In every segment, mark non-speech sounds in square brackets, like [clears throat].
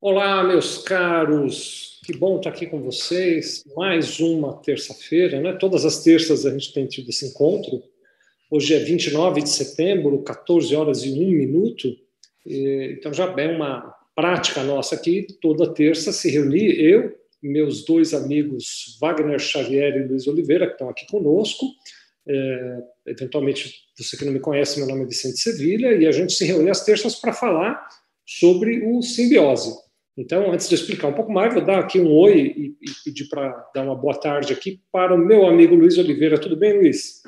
Olá, meus caros, que bom estar aqui com vocês. Mais uma terça-feira, né? Todas as terças a gente tem tido esse encontro. Hoje é 29 de setembro, 14 horas e 1 minuto. Então já é uma prática nossa aqui, toda terça se reunir, eu, meus dois amigos Wagner Xavier e Luiz Oliveira, que estão aqui conosco. É, eventualmente, você que não me conhece, meu nome é Vicente Sevilha, e a gente se reúne às terças para falar sobre o simbiose. Então, antes de explicar um pouco mais, vou dar aqui um oi e, e pedir para dar uma boa tarde aqui para o meu amigo Luiz Oliveira. Tudo bem, Luiz?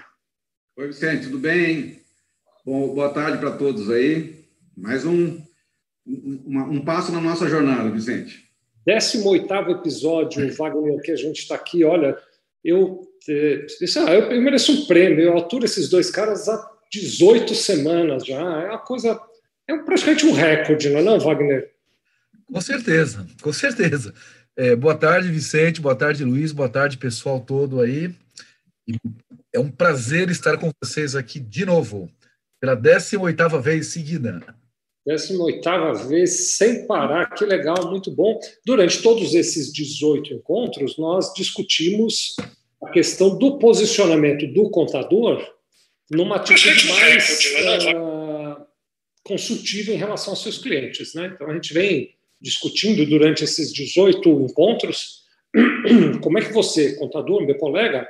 Oi, Vicente, tudo bem? Bom, boa tarde para todos aí. Mais um, um, um passo na nossa jornada, Vicente. 18 episódio, Wagner, que a gente está aqui. Olha, eu, isso, ah, eu, eu mereço um prêmio. Eu aturo esses dois caras há 18 semanas já. É uma coisa. É praticamente um recorde, não é, não, Wagner? Com certeza, com certeza. É, boa tarde, Vicente, boa tarde, Luiz, boa tarde, pessoal todo aí. É um prazer estar com vocês aqui de novo, pela 18ª vez seguida. 18ª vez, sem parar, que legal, muito bom. Durante todos esses 18 encontros, nós discutimos a questão do posicionamento do contador numa atitude mais uh, consultiva em relação aos seus clientes. Né? Então, a gente vem discutindo durante esses 18 encontros [clears throat] como é que você, contador, meu colega,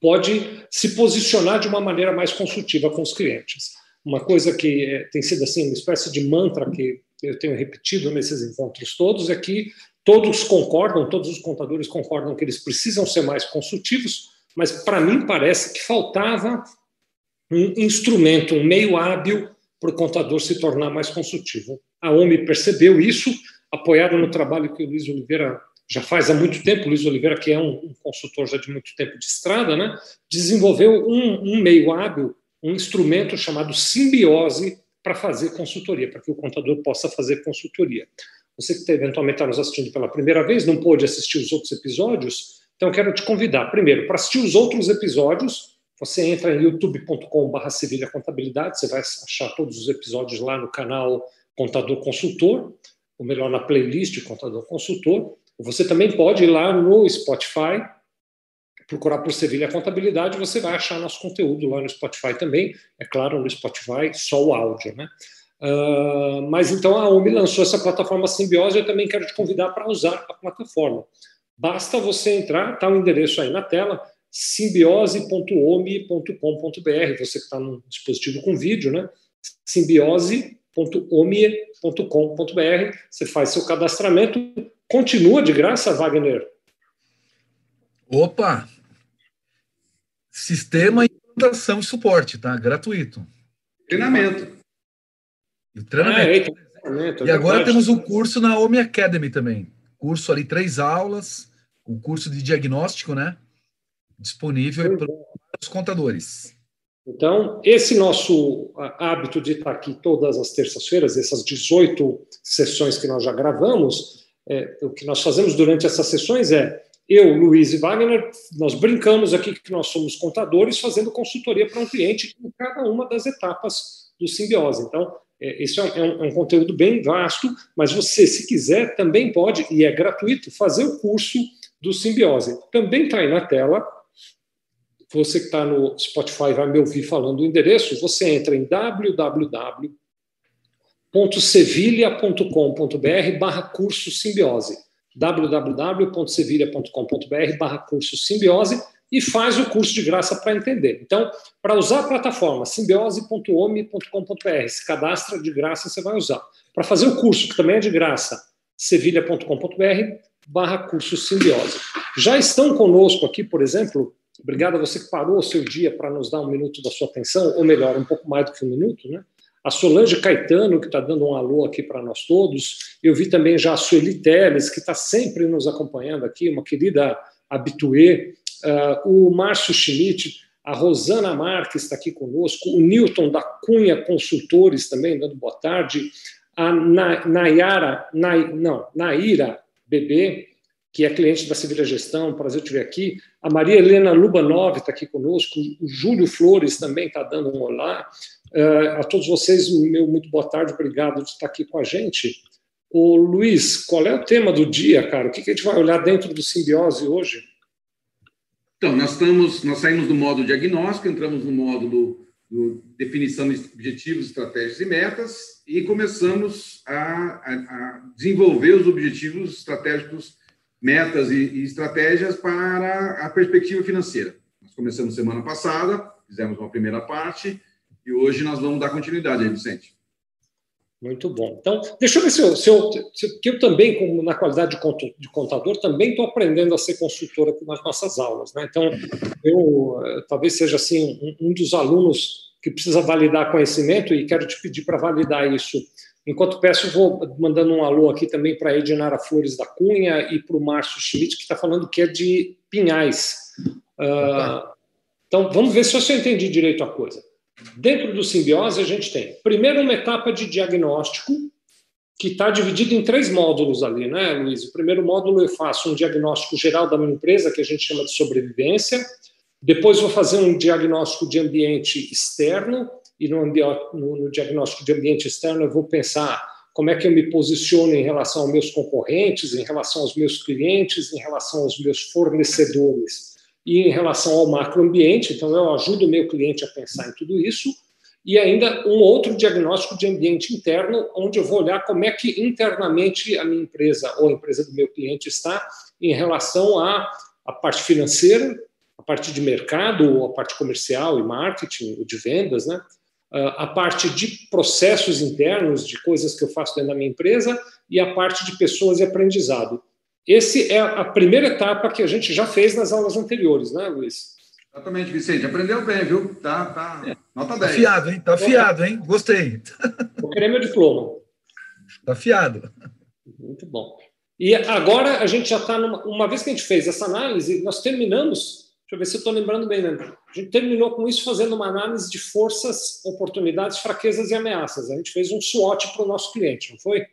pode se posicionar de uma maneira mais consultiva com os clientes. Uma coisa que é, tem sido assim uma espécie de mantra que eu tenho repetido nesses encontros todos é que todos concordam, todos os contadores concordam que eles precisam ser mais consultivos, mas para mim parece que faltava um instrumento, um meio hábil para o contador se tornar mais consultivo. A OMI percebeu isso, apoiado no trabalho que o Luiz Oliveira já faz há muito tempo, o Luiz Oliveira, que é um, um consultor já de muito tempo de estrada, né, desenvolveu um, um meio hábil, um instrumento chamado simbiose para fazer consultoria, para que o contador possa fazer consultoria. Você que eventualmente está nos assistindo pela primeira vez, não pôde assistir os outros episódios, então quero te convidar, primeiro, para assistir os outros episódios, você entra em youtube.com.br você vai achar todos os episódios lá no canal Contador Consultor, ou melhor, na playlist Contador Consultor. Você também pode ir lá no Spotify, procurar por Sevilha Contabilidade, você vai achar nosso conteúdo lá no Spotify também. É claro, no Spotify, só o áudio, né? Uh, mas então a OMI lançou essa plataforma Simbiose, eu também quero te convidar para usar a plataforma. Basta você entrar, está o endereço aí na tela, simbiose.omi.com.br, você que está no dispositivo com vídeo, né? simbiose.omie.com.br, você faz seu cadastramento, continua de graça, Wagner? Opa! Sistema implantação e suporte, tá? Gratuito. Treinamento. E, treinamento. Ah, é, treinamento. É e agora temos um curso na OMI Academy também. Curso ali, três aulas, o um curso de diagnóstico, né? Disponível para os contadores. Então, esse nosso hábito de estar aqui todas as terças-feiras, essas 18 sessões que nós já gravamos, é, o que nós fazemos durante essas sessões é eu, Luiz e Wagner, nós brincamos aqui que nós somos contadores fazendo consultoria para um cliente em cada uma das etapas do simbiose. Então, é, isso é um, é um conteúdo bem vasto, mas você, se quiser, também pode, e é gratuito, fazer o curso do simbiose. Também está aí na tela, você que está no Spotify vai me ouvir falando o endereço, você entra em www.sevilha.com.br barra curso simbiose www.sevilha.com.br barra curso simbiose e faz o curso de graça para entender. Então, para usar a plataforma simbiose.omi.com.br, se cadastra de graça, você vai usar. Para fazer o curso, que também é de graça, sevilha.com.br barra curso simbiose. Já estão conosco aqui, por exemplo, Obrigado a você que parou o seu dia para nos dar um minuto da sua atenção, ou melhor, um pouco mais do que um minuto, né? A Solange Caetano, que está dando um alô aqui para nós todos. Eu vi também já a Sueli Teles, que está sempre nos acompanhando aqui, uma querida habituê. Uh, o Márcio Schmidt, a Rosana Marques está aqui conosco, o Newton da Cunha Consultores também, dando boa tarde. A Nayara, Nay, não, Naira Bebê, que é cliente da Sevilha Gestão, prazer te ver aqui. A Maria Helena Lubanov está aqui conosco, o Júlio Flores também está dando um olá. Uh, a todos vocês, meu muito boa tarde, obrigado de estar aqui com a gente. Ô, Luiz, qual é o tema do dia, cara? O que, que a gente vai olhar dentro do simbiose hoje? Então, nós estamos, nós saímos do módulo diagnóstico, entramos no módulo do definição de objetivos, estratégias e metas e começamos a, a, a desenvolver os objetivos estratégicos, metas e, e, estratégias para a perspectiva financeira. Nós começamos semana passada, fizemos uma primeira parte e hoje nós vamos dar continuidade aí, Vicente. Muito bom. Então, deixa eu ver se eu, se eu, se, que eu também, como na qualidade de contador, também estou aprendendo a ser consultora nas nossas aulas. Né? Então, eu eh, talvez seja assim um, um dos alunos que precisa validar conhecimento e quero te pedir para validar isso. Enquanto peço, vou mandando um alô aqui também para a Edinara Flores da Cunha e para o Márcio Schmidt, que está falando que é de Pinhais. Uh, então, vamos ver se eu entendi direito a coisa. Dentro do simbiose, a gente tem, primeiro, uma etapa de diagnóstico, que está dividido em três módulos ali, né, Luiz? O primeiro módulo eu faço um diagnóstico geral da minha empresa, que a gente chama de sobrevivência. Depois vou fazer um diagnóstico de ambiente externo, e no, no, no diagnóstico de ambiente externo eu vou pensar como é que eu me posiciono em relação aos meus concorrentes, em relação aos meus clientes, em relação aos meus fornecedores e em relação ao macroambiente, então eu ajudo o meu cliente a pensar em tudo isso, e ainda um outro diagnóstico de ambiente interno, onde eu vou olhar como é que internamente a minha empresa ou a empresa do meu cliente está em relação à, à parte financeira, a parte de mercado, a parte comercial e marketing, de vendas, né? A parte de processos internos, de coisas que eu faço dentro da minha empresa, e a parte de pessoas e aprendizado. Esse é a primeira etapa que a gente já fez nas aulas anteriores, né, Luiz? Exatamente, Vicente. Aprendeu bem, viu? Tá, tá. É. Nota 10. Tá fiado, hein? Tá fiado, hein? Gostei. Vou querer meu diploma. Tá fiado. Muito bom. E agora a gente já está numa. Uma vez que a gente fez essa análise, nós terminamos. Deixa eu ver se eu estou lembrando bem, né? A gente terminou com isso fazendo uma análise de forças, oportunidades, fraquezas e ameaças. A gente fez um SWOT para o nosso cliente, não foi?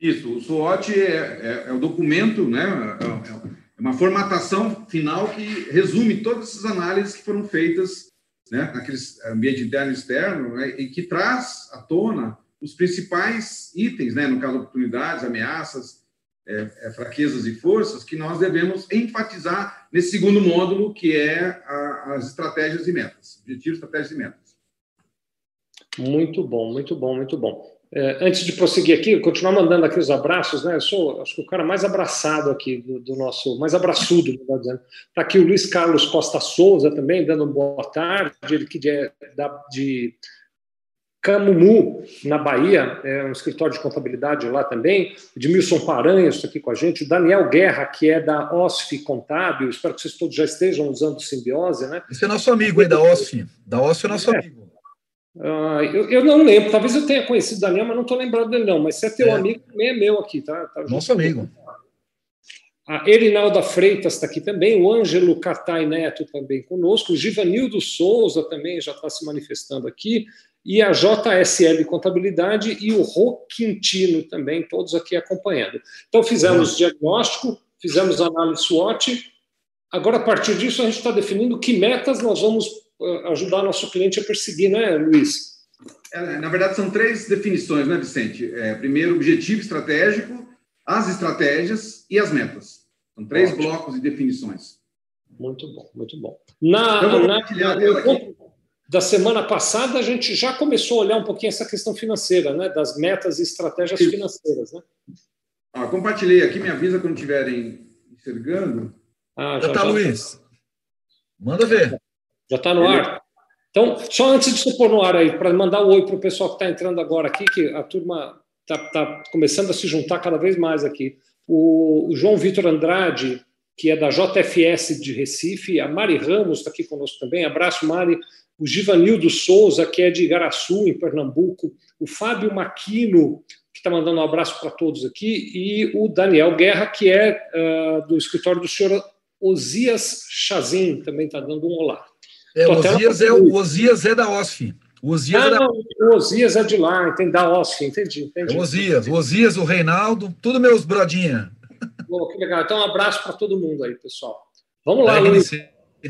Isso, o SWOT é, é, é o documento, né? É, é, uma formatação final que resume todas essas análises que foram feitas né, naquele ambiente interno e externo né, e que traz à tona os principais itens, né, no caso, oportunidades, ameaças, é, é, fraquezas e forças, que nós devemos enfatizar nesse segundo módulo, que é a, as estratégias e metas, objetivos, estratégias e metas. Muito bom, muito bom, muito bom. É, antes de prosseguir aqui, continuar mandando aqui os abraços, né? Eu sou, acho que o cara mais abraçado aqui do, do nosso, mais abraçudo, melhor dizendo. Está aqui o Luiz Carlos Costa Souza também, dando boa tarde, ele que é da, de Camumu, na Bahia, é um escritório de contabilidade lá também. Edmilson Paranhos está aqui com a gente. O Daniel Guerra, que é da OSF Contábil. Espero que vocês todos já estejam usando simbiose, né? Esse é nosso amigo aí da OSF. Da OSF é nosso é. amigo. Uh, eu, eu, não lembro, talvez eu tenha conhecido o Daniel, mas não estou lembrando dele, não. Mas se é teu é. amigo, também é meu aqui, tá? tá Nosso amigo. A Erinalda Freitas está aqui também, o Ângelo Catai Neto também conosco, o Givanildo Souza também já está se manifestando aqui, e a JSL Contabilidade e o Rô Quintino também, todos aqui acompanhando. Então, fizemos diagnóstico, fizemos análise SWOT, agora, a partir disso, a gente está definindo que metas nós vamos ajudar nosso cliente a perseguir, né, Luiz? É, na verdade, são três definições, né, Vicente? É, primeiro, objetivo estratégico, as estratégias e as metas. São três Ótimo. blocos de definições. Muito bom, muito bom. Na, na, na da semana passada, a gente já começou a olhar um pouquinho essa questão financeira, né, das metas e estratégias Isso. financeiras. Né? Ah, compartilhei aqui, me avisa quando estiverem enxergando. Ah, já está, Luiz. Manda ver. Já está no ar? Então, só antes de você pôr no ar aí, para mandar um oi para o pessoal que está entrando agora aqui, que a turma está tá começando a se juntar cada vez mais aqui. O, o João Vitor Andrade, que é da JFS de Recife, a Mari Ramos está aqui conosco também. Abraço, Mari. O Givanildo Souza, que é de Igaraçu, em Pernambuco. O Fábio Maquino, que está mandando um abraço para todos aqui. E o Daniel Guerra, que é uh, do escritório do senhor Osias Chazin, também está dando um olá. É, o, Osias é, o Osias é da OSF. O Osias, ah, é da... o Osias é de lá, entendi, da OSF, entendi. entendi. É o Osias, o Osias, o Reinaldo, tudo meus brodinha. Bom, que legal. Então, um abraço para todo mundo aí, pessoal. Vamos lá, Luiz.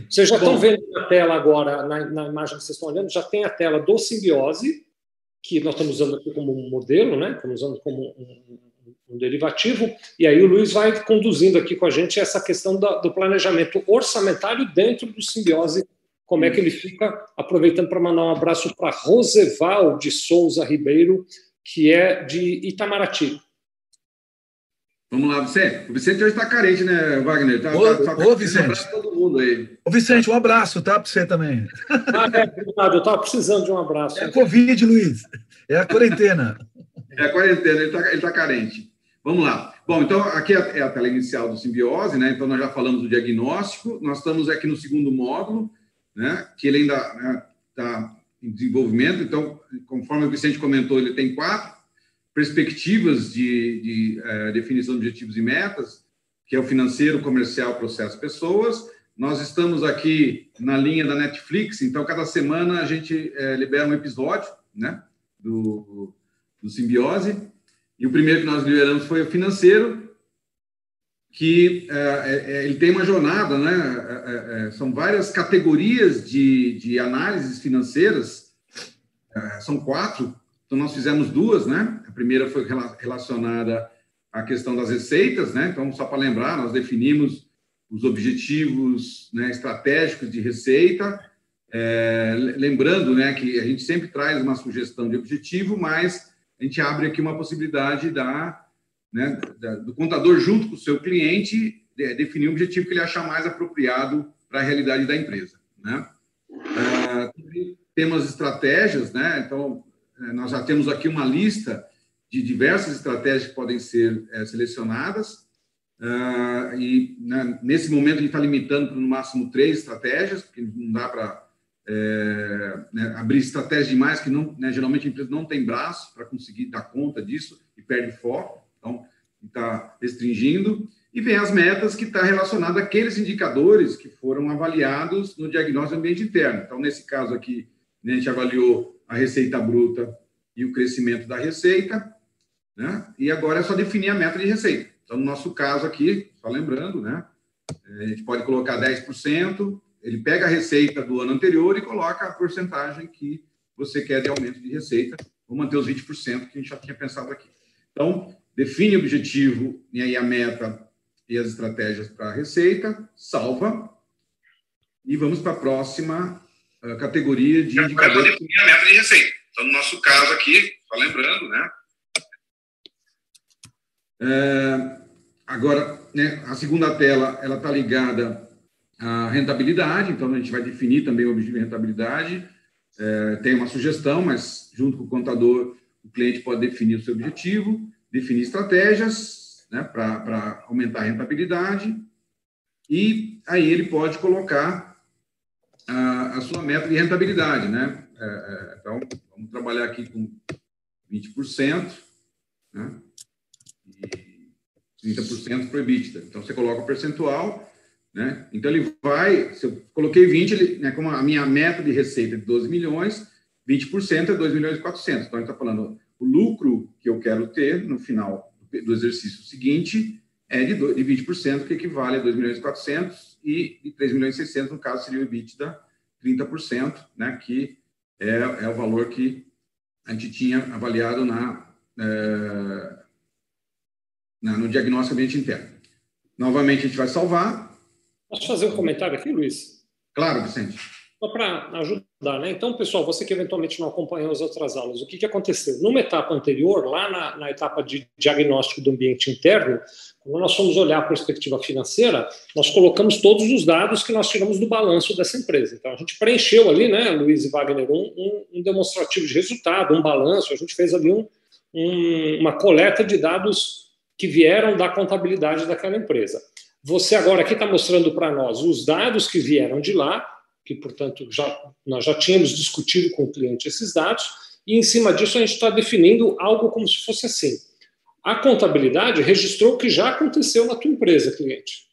Vocês já estão vendo na tela agora, na, na, imagem que vocês estão olhando, já tem a tela do simbiose, que nós estamos usando aqui como um modelo, né? Estamos usando como um, um derivativo, e aí o Luiz vai conduzindo aqui com a gente essa questão do planejamento orçamentário dentro do simbiose, como é que ele fica, aproveitando para mandar um abraço para Roseval de Souza Ribeiro, que é de Itamaraty. Vamos lá, Vicente. O Vicente hoje está carente, né, Wagner? Tá, ô, tá, tá, ô Vicente. Um todo mundo aí. Ô, Vicente, um abraço, tá? Para você também. Ah, é, obrigado. Eu estava precisando de um abraço. É a Covid, Luiz. É a quarentena. é a quarentena, ele está ele tá carente. Vamos lá. Bom, então aqui é, é a tela inicial do simbiose, né? Então nós já falamos do diagnóstico, nós estamos aqui no segundo módulo, né? Que ele ainda está né, tá em desenvolvimento. Então, conforme o Vicente comentou, ele tem quatro perspectivas de, de é, definição de objetivos e metas, que é o financeiro, comercial, processo, pessoas. Nós estamos aqui na linha da Netflix, então cada semana a gente é, libera um episódio, né, do, do Simbiose. E o primeiro que nós liberamos foi o financeiro, que é, ele tem uma jornada, né? são várias categorias de, de análises financeiras, são quatro então, nós fizemos duas, né? A primeira foi relacionada à questão das receitas, né? Então, só para lembrar, nós definimos os objetivos né, estratégicos de receita, é, lembrando né, que a gente sempre traz uma sugestão de objetivo, mas a gente abre aqui uma possibilidade da, né, da, do contador, junto com o seu cliente, de, definir um objetivo que ele achar mais apropriado para a realidade da empresa. Né? É, estratégias, né? então nós já temos aqui uma lista de diversas estratégias que podem ser é, selecionadas. Uh, e né, nesse momento a gente está limitando para no máximo três estratégias, porque não dá para é, né, abrir estratégias demais que não, né, geralmente a empresa não tem braço para conseguir dar conta disso e perde foco. Então, está restringindo. E vem as metas que está relacionada àqueles indicadores que foram avaliados no diagnóstico do ambiente interno. Então, nesse caso aqui, né, a gente avaliou a receita bruta e o crescimento da receita, né? E agora é só definir a meta de receita. Então, no nosso caso aqui, só lembrando, né? A gente pode colocar 10%, ele pega a receita do ano anterior e coloca a porcentagem que você quer de aumento de receita. Vou manter os 20% que a gente já tinha pensado aqui. Então, define o objetivo e aí a meta e as estratégias para a receita, salva, e vamos para a próxima categoria de indicadores. definir a meta de receita. Então, no nosso caso aqui, só lembrando, né? É, agora, né, a segunda tela, ela está ligada à rentabilidade, então a gente vai definir também o objetivo de rentabilidade. É, tem uma sugestão, mas junto com o contador, o cliente pode definir o seu objetivo, definir estratégias né, para aumentar a rentabilidade, e aí ele pode colocar a, a sua meta de rentabilidade, né? É, é, então, vamos trabalhar aqui com 20%, né? E 30% para EBITDA. Então, você coloca o percentual, né? Então, ele vai, se eu coloquei 20, ele, né, como a minha meta de receita é de 12 milhões, 20% é 2 milhões e 400. Então, ele está falando o lucro que eu quero ter no final do exercício seguinte é de 20%, que equivale a 2 milhões e 400, e, e 3 milhões e 600, no caso, seria o EBITDA, 30%, né, que é, é o valor que a gente tinha avaliado na, é, na, no diagnóstico ambiente interno. Novamente, a gente vai salvar. Posso fazer um comentário aqui, Luiz? Claro, Vicente. Só para ajudar, né? Então, pessoal, você que eventualmente não acompanhou as outras aulas, o que, que aconteceu? Numa etapa anterior, lá na, na etapa de diagnóstico do ambiente interno, quando nós fomos olhar a perspectiva financeira, nós colocamos todos os dados que nós tiramos do balanço dessa empresa. Então, a gente preencheu ali, né, Luiz e Wagner, um, um, um demonstrativo de resultado, um balanço, a gente fez ali um, uma coleta de dados que vieram da contabilidade daquela empresa. Você agora aqui está mostrando para nós os dados que vieram de lá, que, portanto, já, nós já tínhamos discutido com o cliente esses dados, e em cima disso a gente está definindo algo como se fosse assim. A contabilidade registrou o que já aconteceu na tua empresa, cliente.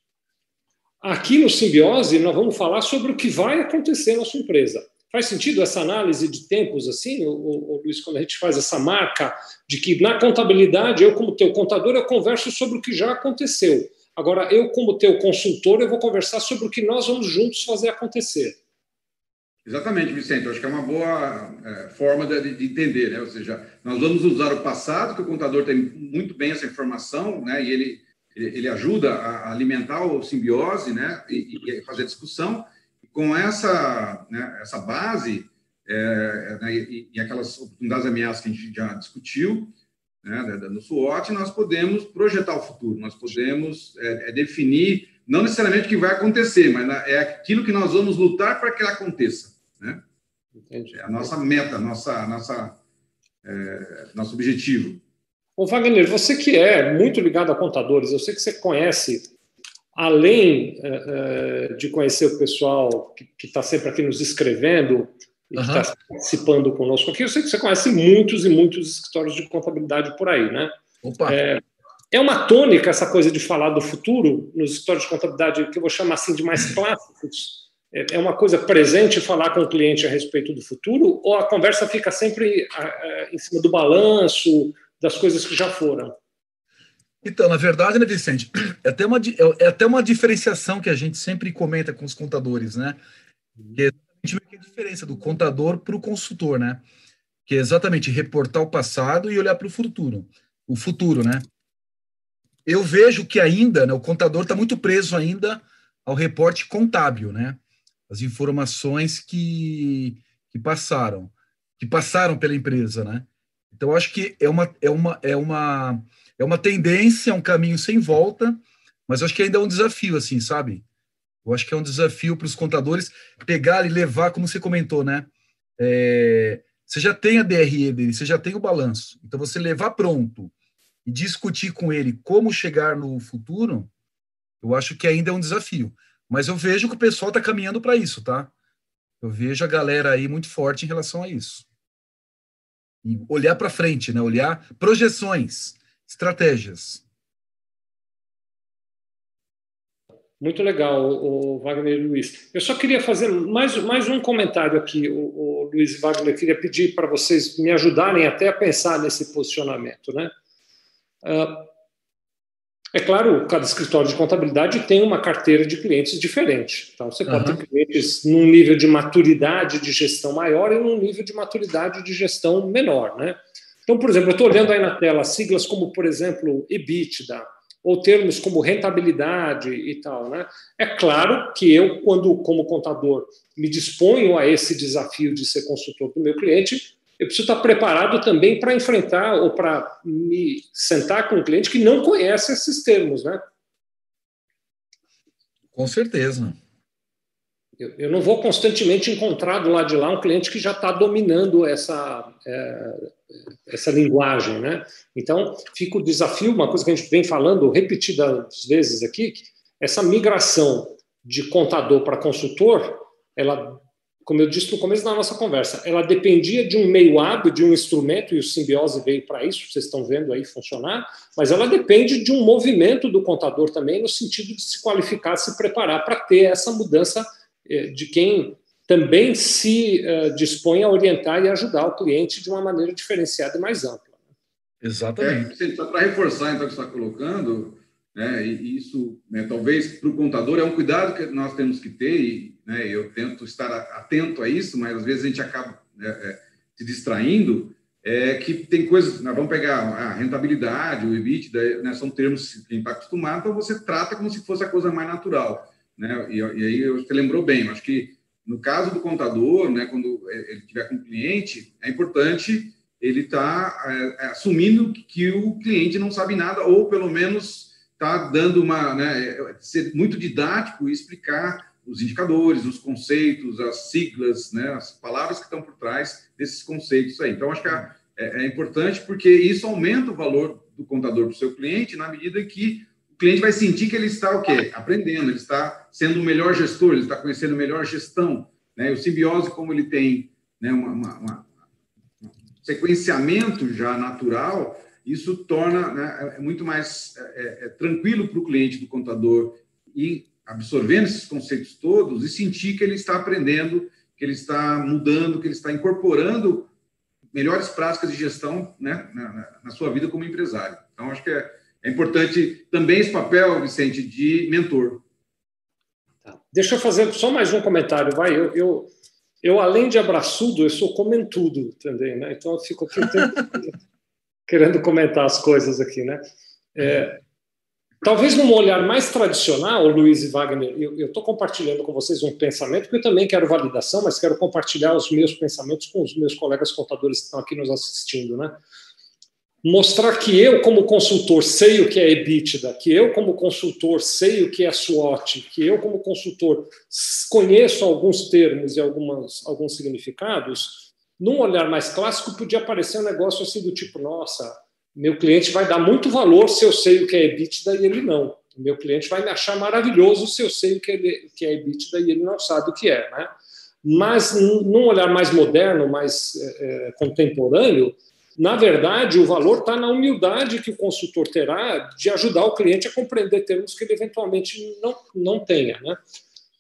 Aqui no Simbiose, nós vamos falar sobre o que vai acontecer na sua empresa. Faz sentido essa análise de tempos assim, o, o, Luiz, quando a gente faz essa marca de que na contabilidade, eu como teu contador, eu converso sobre o que já aconteceu. Agora, eu, como teu consultor, eu vou conversar sobre o que nós vamos juntos fazer acontecer. Exatamente, Vicente. acho que é uma boa é, forma de, de, entender, né? Ou seja, nós vamos usar o passado, que o contador tem muito bem essa informação, né? E ele, ele, ele ajuda a alimentar o simbiose, né? E, e fazer discussão. E com essa, né, essa base é, né, e, e, aquelas oportunidades ameaças que a gente já discutiu, né, no SWOT, nós podemos projetar o futuro, nós podemos é, é definir, não necessariamente o que vai acontecer, mas é aquilo que nós vamos lutar para que aconteça. Né? Entendi. É a nossa meta, nossa, nossa, é, nosso objetivo. Ô Wagner, você que é muito ligado a contadores, eu sei que você conhece, além é, é de conhecer o pessoal que está sempre aqui nos escrevendo, e uhum. que está participando conosco aqui, eu sei que você conhece muitos e muitos escritórios de contabilidade por aí, né? Opa. É, é uma tônica essa coisa de falar do futuro nos escritórios de contabilidade que eu vou chamar assim de mais clássicos. É, é uma coisa presente falar com o cliente a respeito do futuro ou a conversa fica sempre em cima do balanço, das coisas que já foram? Então, na verdade, né, Vicente, é até uma, é, é até uma diferenciação que a gente sempre comenta com os contadores, né? Que vê que a diferença do contador para o consultor, né? Que é exatamente reportar o passado e olhar para o futuro. O futuro, né? Eu vejo que ainda, né, o contador está muito preso ainda ao reporte contábil, né? As informações que, que passaram, que passaram pela empresa, né? Então, acho que é uma, é uma, é uma, é uma tendência, é um caminho sem volta, mas acho que ainda é um desafio, assim, sabe? Eu acho que é um desafio para os contadores pegar e levar, como você comentou, né? É, você já tem a DRE dele, você já tem o balanço. Então, você levar pronto e discutir com ele como chegar no futuro, eu acho que ainda é um desafio. Mas eu vejo que o pessoal está caminhando para isso, tá? Eu vejo a galera aí muito forte em relação a isso. E olhar para frente, né? Olhar projeções, estratégias. Muito legal, o, Wagner e o Luiz. Eu só queria fazer mais, mais um comentário aqui, o, o Luiz e Wagner. queria pedir para vocês me ajudarem até a pensar nesse posicionamento. Né? Uh, é claro, cada escritório de contabilidade tem uma carteira de clientes diferente. Então, você pode uhum. ter clientes num nível de maturidade de gestão maior e num nível de maturidade de gestão menor. Né? Então, por exemplo, eu estou olhando aí na tela siglas como, por exemplo, EBITDA, ou termos como rentabilidade e tal. Né? É claro que eu, quando, como contador, me disponho a esse desafio de ser consultor do meu cliente, eu preciso estar preparado também para enfrentar ou para me sentar com um cliente que não conhece esses termos, né? Com certeza. Eu, eu não vou constantemente encontrar do lado de lá um cliente que já está dominando essa, é, essa linguagem, né? Então, fica o desafio, uma coisa que a gente vem falando repetidas vezes aqui, essa migração de contador para consultor, ela, como eu disse no começo da nossa conversa, ela dependia de um meio hábil, de um instrumento, e o simbiose veio para isso, vocês estão vendo aí funcionar, mas ela depende de um movimento do contador também, no sentido de se qualificar, se preparar para ter essa mudança de quem também se uh, dispõe a orientar e ajudar o cliente de uma maneira diferenciada e mais ampla. Exatamente. É, para reforçar então o que você está colocando, né, e isso né, talvez para o contador é um cuidado que nós temos que ter, e né, eu tento estar atento a isso, mas às vezes a gente acaba né, é, se distraindo, é que tem coisas, nós vamos pegar a rentabilidade, o EBITDA, né, são termos que a gente está acostumado, então você trata como se fosse a coisa mais natural. Né? E, e aí você lembrou bem, acho que no caso do contador, né, quando ele tiver com o cliente, é importante ele estar tá, é, é, assumindo que o cliente não sabe nada, ou pelo menos está dando uma. Né, ser muito didático e explicar os indicadores, os conceitos, as siglas, né, as palavras que estão por trás desses conceitos aí. Então, acho que é, é, é importante porque isso aumenta o valor do contador para o seu cliente na medida que cliente vai sentir que ele está o quê? Aprendendo, ele está sendo o melhor gestor, ele está conhecendo melhor gestão. Né? O simbiose, como ele tem né, uma, uma, uma, um sequenciamento já natural, isso torna né, é muito mais é, é, é tranquilo para o cliente do contador ir absorvendo esses conceitos todos e sentir que ele está aprendendo, que ele está mudando, que ele está incorporando melhores práticas de gestão né, na, na sua vida como empresário. Então, acho que é, é importante também esse papel, Vicente, de mentor. Tá. Deixa eu fazer só mais um comentário, vai. Eu, eu, eu, além de abraçudo, eu sou comentudo também, né? Então eu fico aqui [laughs] querendo comentar as coisas aqui, né? É, talvez num olhar mais tradicional, Luiz e Wagner, eu estou compartilhando com vocês um pensamento, porque eu também quero validação, mas quero compartilhar os meus pensamentos com os meus colegas contadores que estão aqui nos assistindo, né? Mostrar que eu, como consultor, sei o que é EBITDA, que eu, como consultor, sei o que é SWOT, que eu, como consultor, conheço alguns termos e algumas, alguns significados, num olhar mais clássico, podia aparecer um negócio assim do tipo: nossa, meu cliente vai dar muito valor se eu sei o que é EBITDA e ele não. Meu cliente vai me achar maravilhoso se eu sei o que é EBITDA e ele não sabe o que é. Né? Mas, num olhar mais moderno, mais é, contemporâneo, na verdade, o valor está na humildade que o consultor terá de ajudar o cliente a compreender termos que ele eventualmente não, não tenha. Né?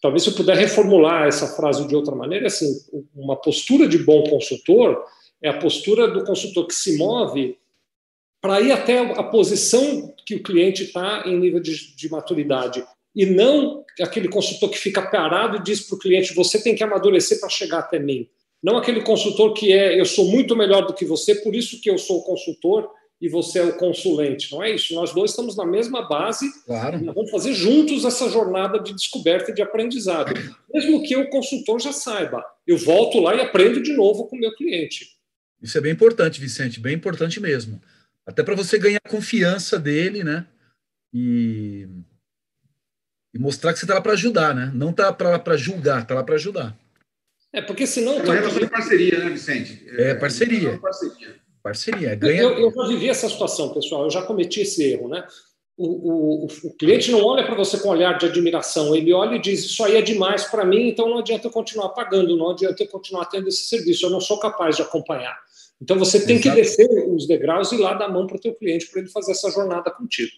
Talvez se eu puder reformular essa frase de outra maneira, assim, uma postura de bom consultor é a postura do consultor que se move para ir até a posição que o cliente está em nível de, de maturidade e não aquele consultor que fica parado e diz para o cliente: você tem que amadurecer para chegar até mim. Não aquele consultor que é eu sou muito melhor do que você, por isso que eu sou o consultor e você é o consulente. Não é isso. Nós dois estamos na mesma base. Claro. Nós vamos fazer juntos essa jornada de descoberta e de aprendizado. Mesmo que o consultor já saiba, eu volto lá e aprendo de novo com o meu cliente. Isso é bem importante, Vicente, bem importante mesmo. Até para você ganhar confiança dele, né? E, e mostrar que você está lá para ajudar, né? Não está para julgar, está lá para ajudar. É, porque senão. É uma relação de parceria, né, Vicente? É, é parceria. É parceria. Parceria. Ganha... Eu, eu, já vivi essa situação, pessoal, eu já cometi esse erro, né? O, o, o cliente não olha para você com um olhar de admiração, ele olha e diz: Isso aí é demais para mim, então não adianta eu continuar pagando, não adianta eu continuar tendo esse serviço, eu não sou capaz de acompanhar. Então você tem Exato. que descer os degraus e ir lá dar a mão para o teu cliente para ele fazer essa jornada contigo.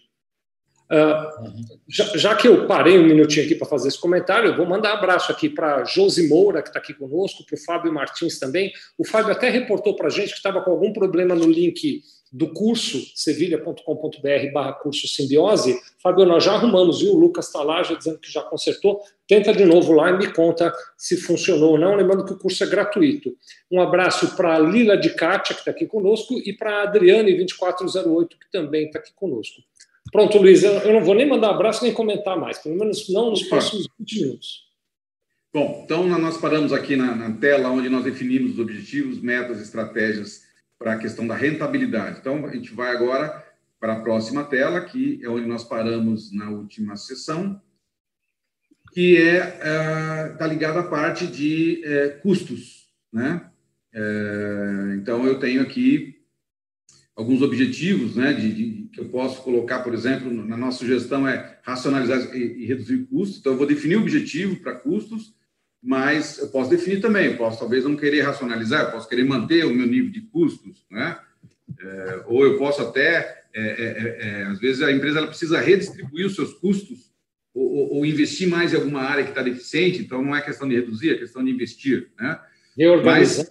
Uh, já, já, que eu parei um minutinho aqui para fazer esse comentário, eu vou mandar um abraço aqui para Josi Moura, que está aqui conosco, para o Fábio Martins também. O Fábio até reportou para a gente que estava com algum problema no link do curso sevilha.com.br barra curso simbiose. Fábio, nós já arrumamos, viu? O Lucas está lá já dizendo que já consertou. Tenta de novo lá e me conta se funcionou ou não. Lembrando que o curso é gratuito. Um abraço para Lila de Kátia, que está aqui conosco, e para a Adriane2408, que também está aqui conosco. Pronto, Luiz, eu não vou nem mandar abraço nem comentar mais, pelo menos não nos próximos 20 minutos. Bom, então nós paramos aqui na, na tela onde nós definimos os objetivos, metas, estratégias para a questão da rentabilidade. Então, a gente vai agora para a próxima tela, que é onde nós paramos na última sessão, que é está é, ligada à parte de é, custos, né? É, então, eu tenho aqui alguns objetivos né, de, de, que eu posso colocar, por exemplo, na nossa sugestão é racionalizar e, e reduzir custos. Então, eu vou definir o objetivo para custos, mas eu posso definir também. Eu posso talvez não querer racionalizar, eu posso querer manter o meu nível de custos, né? É, ou eu posso até, é, é, é, é às vezes a empresa ela precisa redistribuir os seus custos ou, ou, ou investir mais em alguma área que está deficiente. Então, não é questão de reduzir, é questão de investir, né? Reorganizar.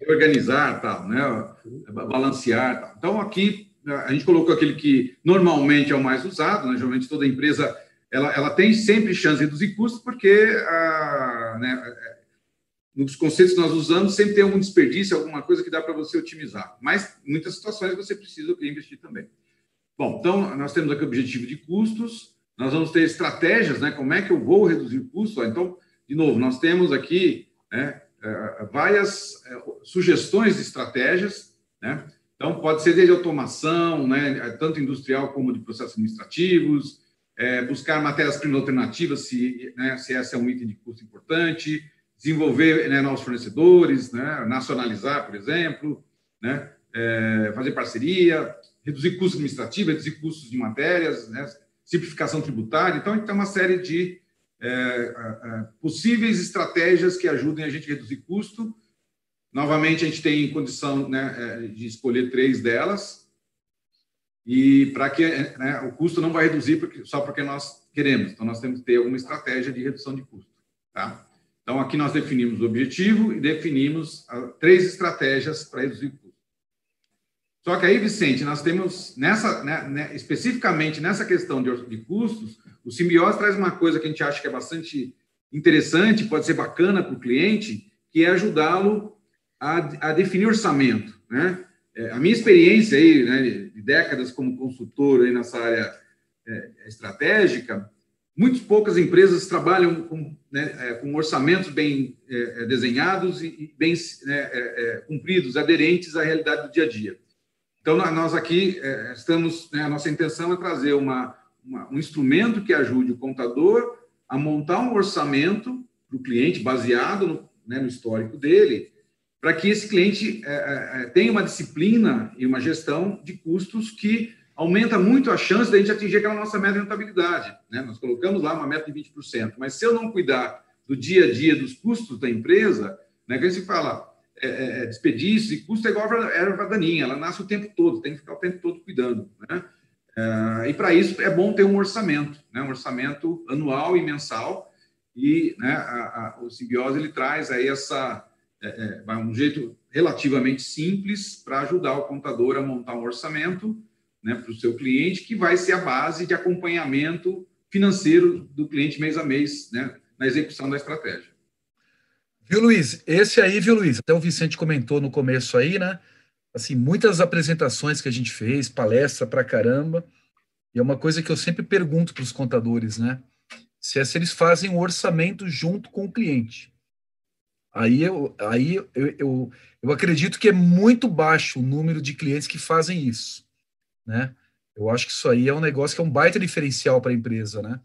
Reorganizar, tal, né? balancear. Tal. Então, aqui, a gente colocou aquele que normalmente é o mais usado, né? geralmente toda empresa ela, ela tem sempre chance de reduzir custos, porque a, né, nos conceitos que nós usamos sempre tem algum desperdício, alguma coisa que dá para você otimizar. Mas, muitas situações, você precisa investir também. Bom, então, nós temos aqui o objetivo de custos, nós vamos ter estratégias, né? Como é que eu vou reduzir custos? Então, de novo, nós temos aqui né, é, várias é, sugestões de estratégias, né? Então, pode ser desde automação, né, tanto industrial como de processos administrativos, é, buscar matérias-primas alternativas, se, né, se esse é um item de custo importante, desenvolver né, novos fornecedores, né, nacionalizar, por exemplo, né, é, fazer parceria, reduzir custos administrativos, reduzir custos de matérias, né, simplificação tributária. Então, a gente tem uma série de é, é, possíveis estratégias que ajudem a gente a reduzir custo. Novamente, a gente tem condição né, é, de escolher três delas, e para que né, o custo não vai reduzir porque, só porque nós queremos. Então, nós temos que ter alguma estratégia de redução de custo. Tá? Então, aqui nós definimos o objetivo e definimos uh, três estratégias para reduzir custo. Só que aí, Vicente, nós temos, nessa, né, né, especificamente nessa questão de, de custos, o simbiose traz uma coisa que a gente acha que é bastante interessante, pode ser bacana para o cliente, que é ajudá-lo a, a, definir orçamento. Né? É, a minha experiência aí, né, de décadas como consultor aí nessa área é, estratégica, muito poucas empresas trabalham com, né, é, com orçamentos bem é, é desenhados e, bem né, é, cumpridos, aderentes à realidade do dia a dia. Então, nós aqui estamos, né, a nossa intenção é trazer uma, uma, um instrumento que ajude o contador a montar um orçamento para o cliente, baseado no, né, no histórico dele, para que esse cliente é, é, tenha uma disciplina e uma gestão de custos que aumenta muito a chance da gente atingir aquela nossa meta de rentabilidade. Né? Nós colocamos lá uma meta de 20%, mas se eu não cuidar do dia a dia dos custos da empresa, né, que a gente fala, é, é, é e custo é igual a erva daninha, ela nasce o tempo todo, tem que ficar o tempo todo cuidando. Né? É, e para isso é bom ter um orçamento, né, um orçamento anual e mensal, e né, a, a, o Simbiose ele traz aí essa, é, um jeito relativamente simples para ajudar o contador a montar um orçamento né, para o seu cliente, que vai ser a base de acompanhamento financeiro do cliente mês a mês, né, na execução da estratégia. Viu, Luiz? Esse aí, viu, Luiz? Até o Vicente comentou no começo aí, né? Assim, muitas apresentações que a gente fez, palestra pra caramba, e é uma coisa que eu sempre pergunto para os contadores, né? Se é se eles fazem um orçamento junto com o cliente. Aí eu, aí eu, eu, eu acredito que é muito baixo o número de clientes que fazem isso né? Eu acho que isso aí é um negócio que é um baita diferencial para a empresa, né?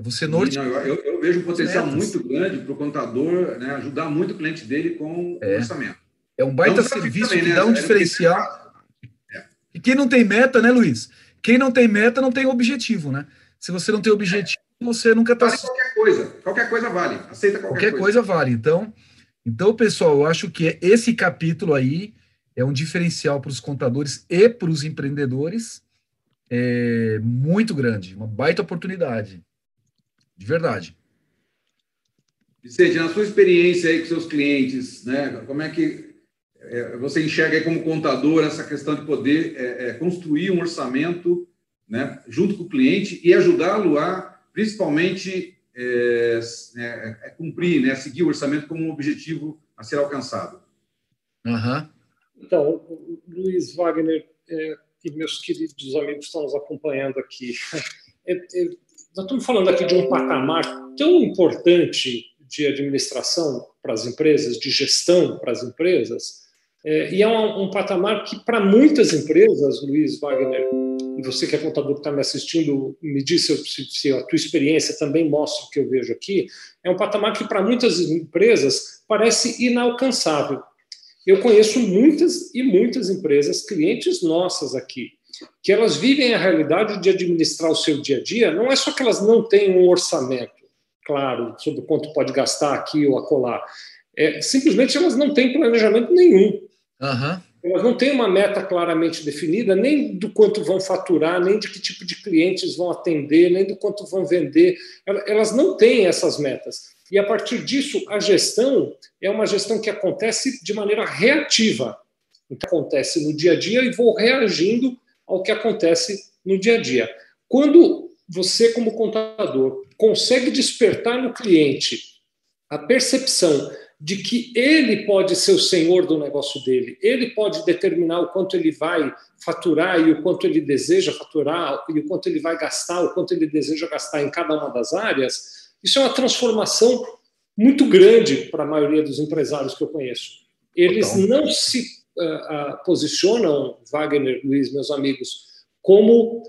É você norte... Não, eu, eu, vejo um potencial muito grande para o contador né, ajudar muito o cliente dele com é. o orçamento. É um baita serviço também, que né? dá um diferencial. É. E quem não tem meta, né, Luiz? Quem não tem meta não tem objetivo, né? Se você não tem objetivo, é. você nunca está. Vale qualquer coisa. Qualquer coisa vale. Aceita qualquer, qualquer coisa. coisa. vale. Então, então, pessoal, eu acho que esse capítulo aí é um diferencial para os contadores e para os empreendedores é, muito grande, uma baita oportunidade, de verdade. Vicente, na sua experiência aí com seus clientes, né, como é que é, você enxerga aí como contador essa questão de poder é, é, construir um orçamento né, junto com o cliente e ajudá-lo a, principalmente, é, é, é, cumprir, né, seguir o orçamento como um objetivo a ser alcançado? Uhum. Então, Luiz Wagner é, e meus queridos amigos que estão nos acompanhando aqui, [laughs] é, é, nós estamos falando aqui de um patamar tão importante de administração para as empresas, de gestão para as empresas, é, e é um, um patamar que, para muitas empresas, Luiz Wagner, e você que é contador que está me assistindo, me diz se, se, a tua experiência também mostra o que eu vejo aqui, é um patamar que, para muitas empresas, parece inalcançável. Eu conheço muitas e muitas empresas, clientes nossas aqui, que elas vivem a realidade de administrar o seu dia a dia. Não é só que elas não têm um orçamento, claro, sobre quanto pode gastar aqui ou acolá. É, simplesmente elas não têm planejamento nenhum. Uhum. Elas não têm uma meta claramente definida, nem do quanto vão faturar, nem de que tipo de clientes vão atender, nem do quanto vão vender. Elas não têm essas metas. E a partir disso, a gestão é uma gestão que acontece de maneira reativa. Então, acontece no dia a dia e vou reagindo ao que acontece no dia a dia. Quando você, como contador, consegue despertar no cliente a percepção de que ele pode ser o senhor do negócio dele, ele pode determinar o quanto ele vai faturar e o quanto ele deseja faturar, e o quanto ele vai gastar, o quanto ele deseja gastar em cada uma das áreas, isso é uma transformação muito grande para a maioria dos empresários que eu conheço. Eles não se uh, uh, posicionam, Wagner, Luiz, meus amigos, como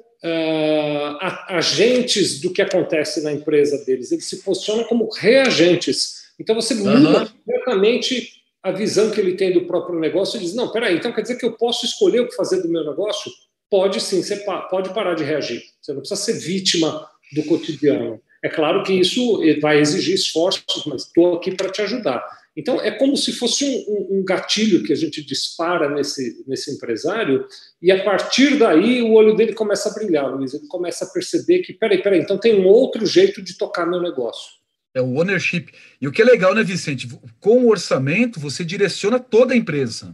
agentes do que acontece na empresa deles. Eles se posicionam como reagentes. Então você muda completamente a visão que ele tem do próprio negócio e diz: não, peraí, então quer dizer que eu posso escolher o que fazer do meu negócio? Pode sim, você pode parar de reagir. Você não precisa ser vítima do cotidiano. É claro que isso vai exigir esforços, mas estou aqui para te ajudar. Então, é como se fosse um, um, gatilho que a gente dispara nesse, nesse empresário, e a partir daí o olho dele começa a brilhar, Luiz. Ele começa a perceber que, peraí, peraí, então tem um outro jeito de tocar meu negócio. É o ownership. E o que é legal, né, Vicente? Com o orçamento, você direciona toda a empresa.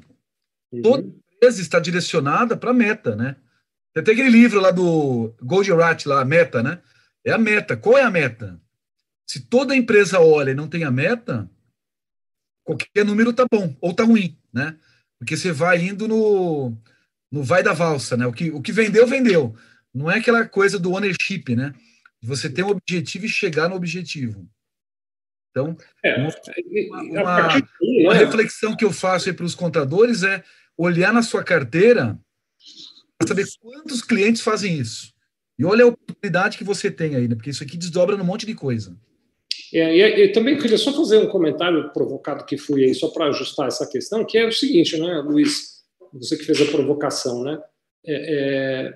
Uhum. Toda empresa está direcionada para a meta, né? Tem até aquele livro lá do Goldratt, lá, a meta, né? É a meta. Qual é a meta? Se toda empresa olha e não tem a meta, qualquer número tá bom ou tá ruim, né? Porque você vai indo no, no vai da valsa, né? O que, o que vendeu, vendeu. Não é aquela coisa do ownership, né? Você tem um objetivo e chegar no objetivo. Então, é, uma, uma, uma né? reflexão que eu faço para os contadores é olhar na sua carteira para saber quantos clientes fazem isso. E olha a oportunidade que você tem aí, né? porque isso aqui desdobra num monte de coisa. É, e, e, também queria só fazer um comentário provocado que fui aí, só para ajustar essa questão, que é o seguinte, né, Luiz, você que fez a provocação, né? É, é,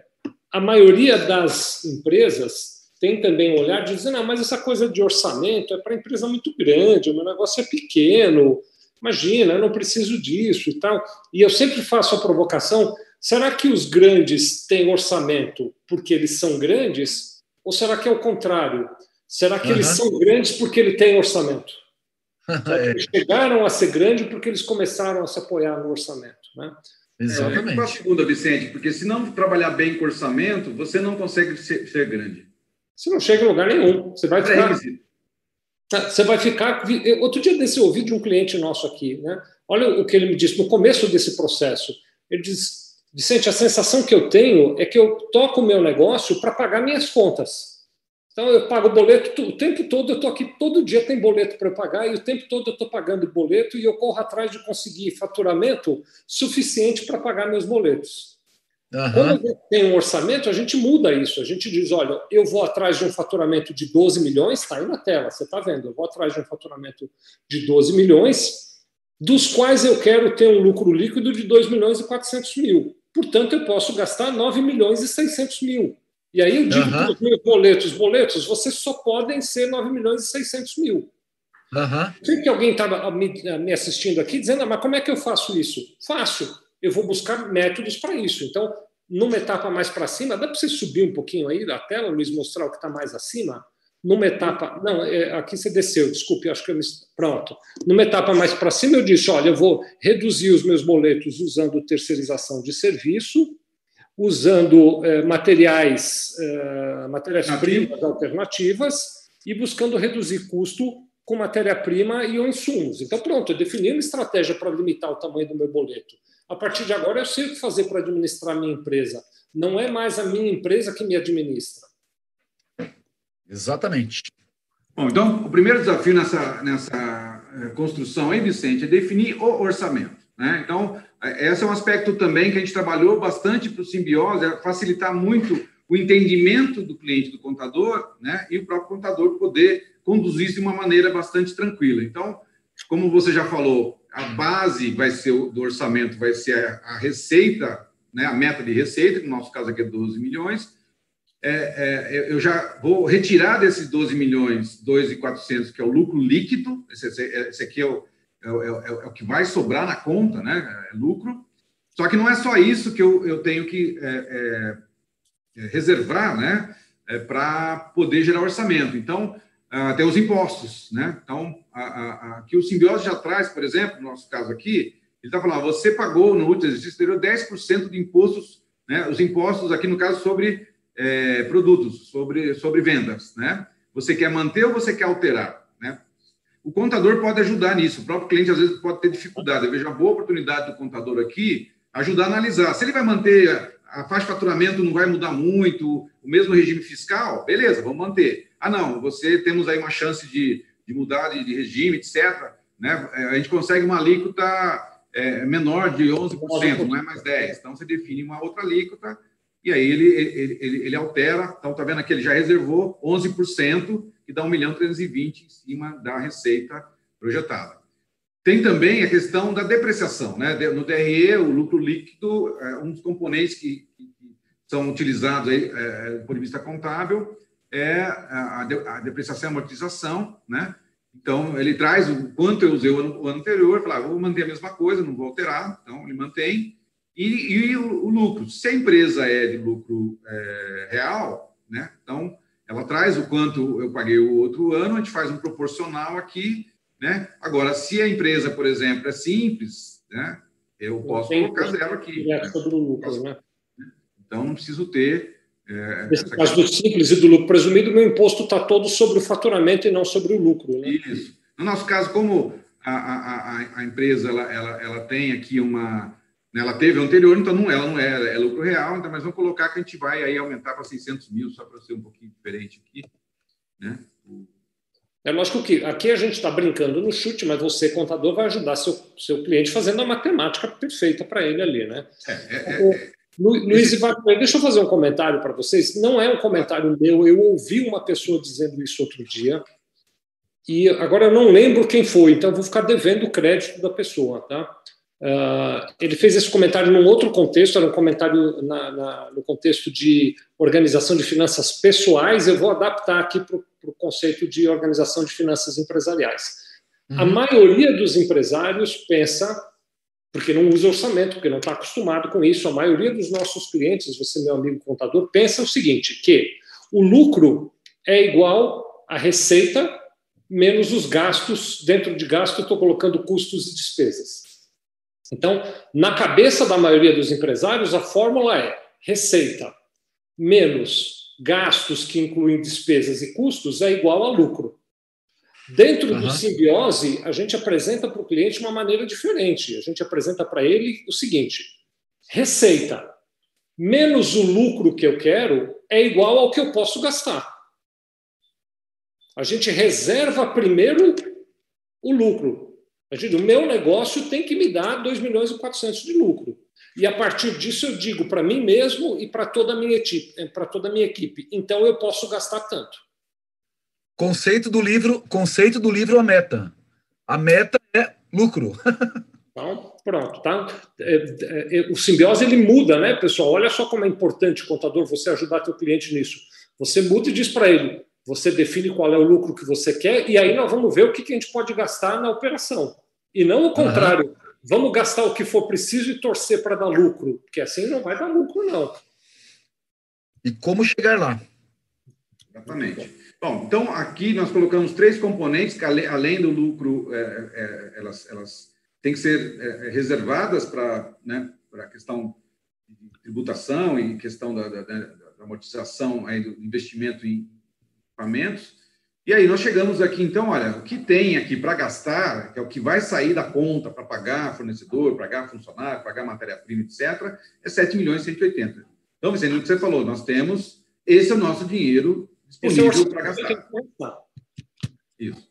a maioria das empresas tem também um olhar de dizer, não, mas essa coisa de orçamento é para empresa muito grande, o meu negócio é pequeno, imagina, eu não preciso disso e tal. E eu sempre faço a provocação, será que os grandes têm orçamento porque eles são grandes? Ou será que é o contrário? Será que uhum. eles são grandes porque ele tem orçamento? [laughs] é. Eles chegaram a ser grandes porque eles começaram a se apoiar no orçamento. Né? Exatamente. É, a segunda, Vicente, porque se não trabalhar bem com orçamento, você não consegue ser, ser grande. Você não chega em lugar nenhum. Você vai ficar. Tá, você vai ficar. Outro dia desse eu ouvi de um cliente nosso aqui, né? Olha o que ele me disse no começo desse processo. Ele diz: Vicente, a sensação que eu tenho é que eu toco o meu negócio para pagar minhas contas. Então eu pago boleto o tempo todo, eu estou aqui, todo dia tem boleto para eu pagar, e o tempo todo eu estou pagando boleto e eu corro atrás de conseguir faturamento suficiente para pagar meus boletos. Uhum. Quando a gente tem um orçamento, a gente muda isso. A gente diz: olha, eu vou atrás de um faturamento de 12 milhões, está aí na tela, você está vendo, eu vou atrás de um faturamento de 12 milhões, dos quais eu quero ter um lucro líquido de 2 milhões e 400 mil. Portanto, eu posso gastar 9 milhões e 600 mil. E aí eu digo uhum. para os meus boletos, boletos, vocês só podem ser 9 milhões e 600 mil. Uhum. Sei que alguém estava me assistindo aqui dizendo, ah, mas como é que eu faço isso? Fácil, eu vou buscar métodos para isso. Então, numa etapa mais para cima, dá para você subir um pouquinho aí da tela, Luiz, mostrar o que está mais acima? Numa etapa. Não, é, aqui você desceu, desculpe, acho que eu me. Pronto. Numa etapa mais para cima, eu disse: olha, eu vou reduzir os meus boletos usando terceirização de serviço usando eh, materiais, eh, matérias-primas alternativas e buscando reduzir custo com matéria-prima e ou insumos. Então, pronto, eu defini uma estratégia para limitar o tamanho do meu boleto. A partir de agora, eu sei o que fazer para administrar a minha empresa. Não é mais a minha empresa que me administra. Exatamente. Bom, então, o primeiro desafio nessa, nessa eh, construção aí, Vicente, é definir o orçamento. Né? Então, esse é um aspecto também que a gente trabalhou bastante para o simbiose, é facilitar muito o entendimento do cliente do contador, né? E o próprio contador poder conduzir isso de uma maneira bastante tranquila. Então, como você já falou, a base vai ser do orçamento vai ser a, receita, né? A meta de receita, que no nosso caso aqui é 12 milhões. É, é, eu já vou retirar desses 12 milhões, 2,400, que é o lucro líquido. Esse, esse aqui é o, é, é, é, é, o que vai sobrar na conta, né? É lucro. Só que não é só isso que eu, eu tenho que é, é, reservar, né? para poder gerar orçamento. Então, uh, tem os impostos, né? Então, a, a, a, que o simbiose já traz, por exemplo, no nosso caso aqui, ele está falando, você pagou no último exercício exterior 10% de impostos, né? Os impostos aqui, no caso, sobre produtos, sobre, sobre vendas, né? Você quer manter ou você quer alterar? O contador pode ajudar nisso. O próprio cliente, às vezes, pode ter dificuldade. Eu vejo a boa oportunidade do contador aqui ajudar a analisar. Se ele vai manter a faixa de faturamento, não vai mudar muito, o mesmo regime fiscal, beleza, vamos manter. Ah, não, você temos aí uma chance de, de mudar de, de regime, etc. Né? É, a gente consegue uma alíquota é, menor de 11%, não é mais 10%. Então, você define uma outra alíquota e aí ele, ele, ele, ele altera. Então, está vendo aqui, ele já reservou 11%, que dá 1 milhão 320 em cima da receita projetada. Tem também a questão da depreciação. Né? No DRE, o lucro líquido é um dos componentes que, são utilizados aí, é, do ponto de vista contábil é a, a depreciação e amortização. Né? Então, ele traz o quanto eu usei o ano, o ano anterior, fala, ah, vou manter a mesma coisa, não vou alterar, então ele mantém. E, e o, o, lucro, se a empresa é de lucro é, real, né? então ela traz o quanto eu paguei o outro ano, a gente faz um proporcional aqui, né? Agora, se a empresa, por exemplo, é simples, né? Eu posso colocar zero aqui. Né? Sobre o lucro, né? Então, não preciso ter. É, Nesse caso do simples e do lucro presumido, meu imposto está todo sobre o faturamento e não sobre o lucro. Né? Isso. No nosso caso, como a, a, a empresa ela, ela, ela tem aqui uma. Né, ela teve anterior, então não, ela não é, é lucro real, então, mas vamos colocar que a gente vai aí aumentar para 600 mil, só para ser um pouquinho diferente aqui. Né? É lógico que aqui a gente está brincando no chute, mas você, contador, vai ajudar seu, seu cliente fazendo a matemática perfeita para ele ali, né? É, é, é, Luiz, deixa eu fazer um comentário para vocês. Não é um comentário meu, eu ouvi uma pessoa dizendo isso outro dia, e agora eu não lembro quem foi, então eu vou ficar devendo o crédito da pessoa, tá? Uh, ele fez esse comentário num outro contexto, era um comentário na, na, no contexto de organização de finanças pessoais. Eu vou adaptar aqui para o conceito de organização de finanças empresariais. Uhum. A maioria dos empresários pensa, porque não usa orçamento, porque não está acostumado com isso, a maioria dos nossos clientes, você, meu amigo contador, pensa o seguinte: que o lucro é igual à receita menos os gastos. Dentro de gasto, estou colocando custos e despesas. Então, na cabeça da maioria dos empresários, a fórmula é receita menos gastos que incluem despesas e custos é igual a lucro. Dentro uhum. do simbiose, a gente apresenta para o cliente uma maneira diferente. A gente apresenta para ele o seguinte: receita menos o lucro que eu quero é igual ao que eu posso gastar. A gente reserva primeiro o lucro. Gente, o meu negócio tem que me dar 2 milhões e 400 de lucro. E a partir disso eu digo para mim mesmo e para toda a minha equipe, eh, para toda a minha equipe, então eu posso gastar tanto. Conceito do livro, conceito do livro a meta. A meta é lucro. [laughs] Então, pronto, tá? É, é, o simbiose ele muda, né, pessoal? Olha só como é importante, contador, você ajudar teu cliente nisso. Você muda e diz para ele: você define qual é o lucro que você quer e aí nós vamos ver o que, que a gente pode gastar na operação. E não o contrário. Uhum. Vamos gastar o que for preciso e torcer para dar lucro, porque assim não vai dar lucro, não. E como chegar lá? Exatamente. Bom, então aqui nós colocamos três componentes que, além do lucro, é, é, elas, elas têm que ser é, reservadas para né, a questão de tributação e questão da, da, da amortização aí do investimento em equipamentos. E aí nós chegamos aqui, então, olha, o que tem aqui para gastar, que é o que vai sair da conta para pagar fornecedor, pagar funcionário, pagar matéria-prima, etc., é 7 milhões e 180. Então, Vicente, o que você falou, nós temos, esse é o nosso dinheiro disponível para gastar. Isso.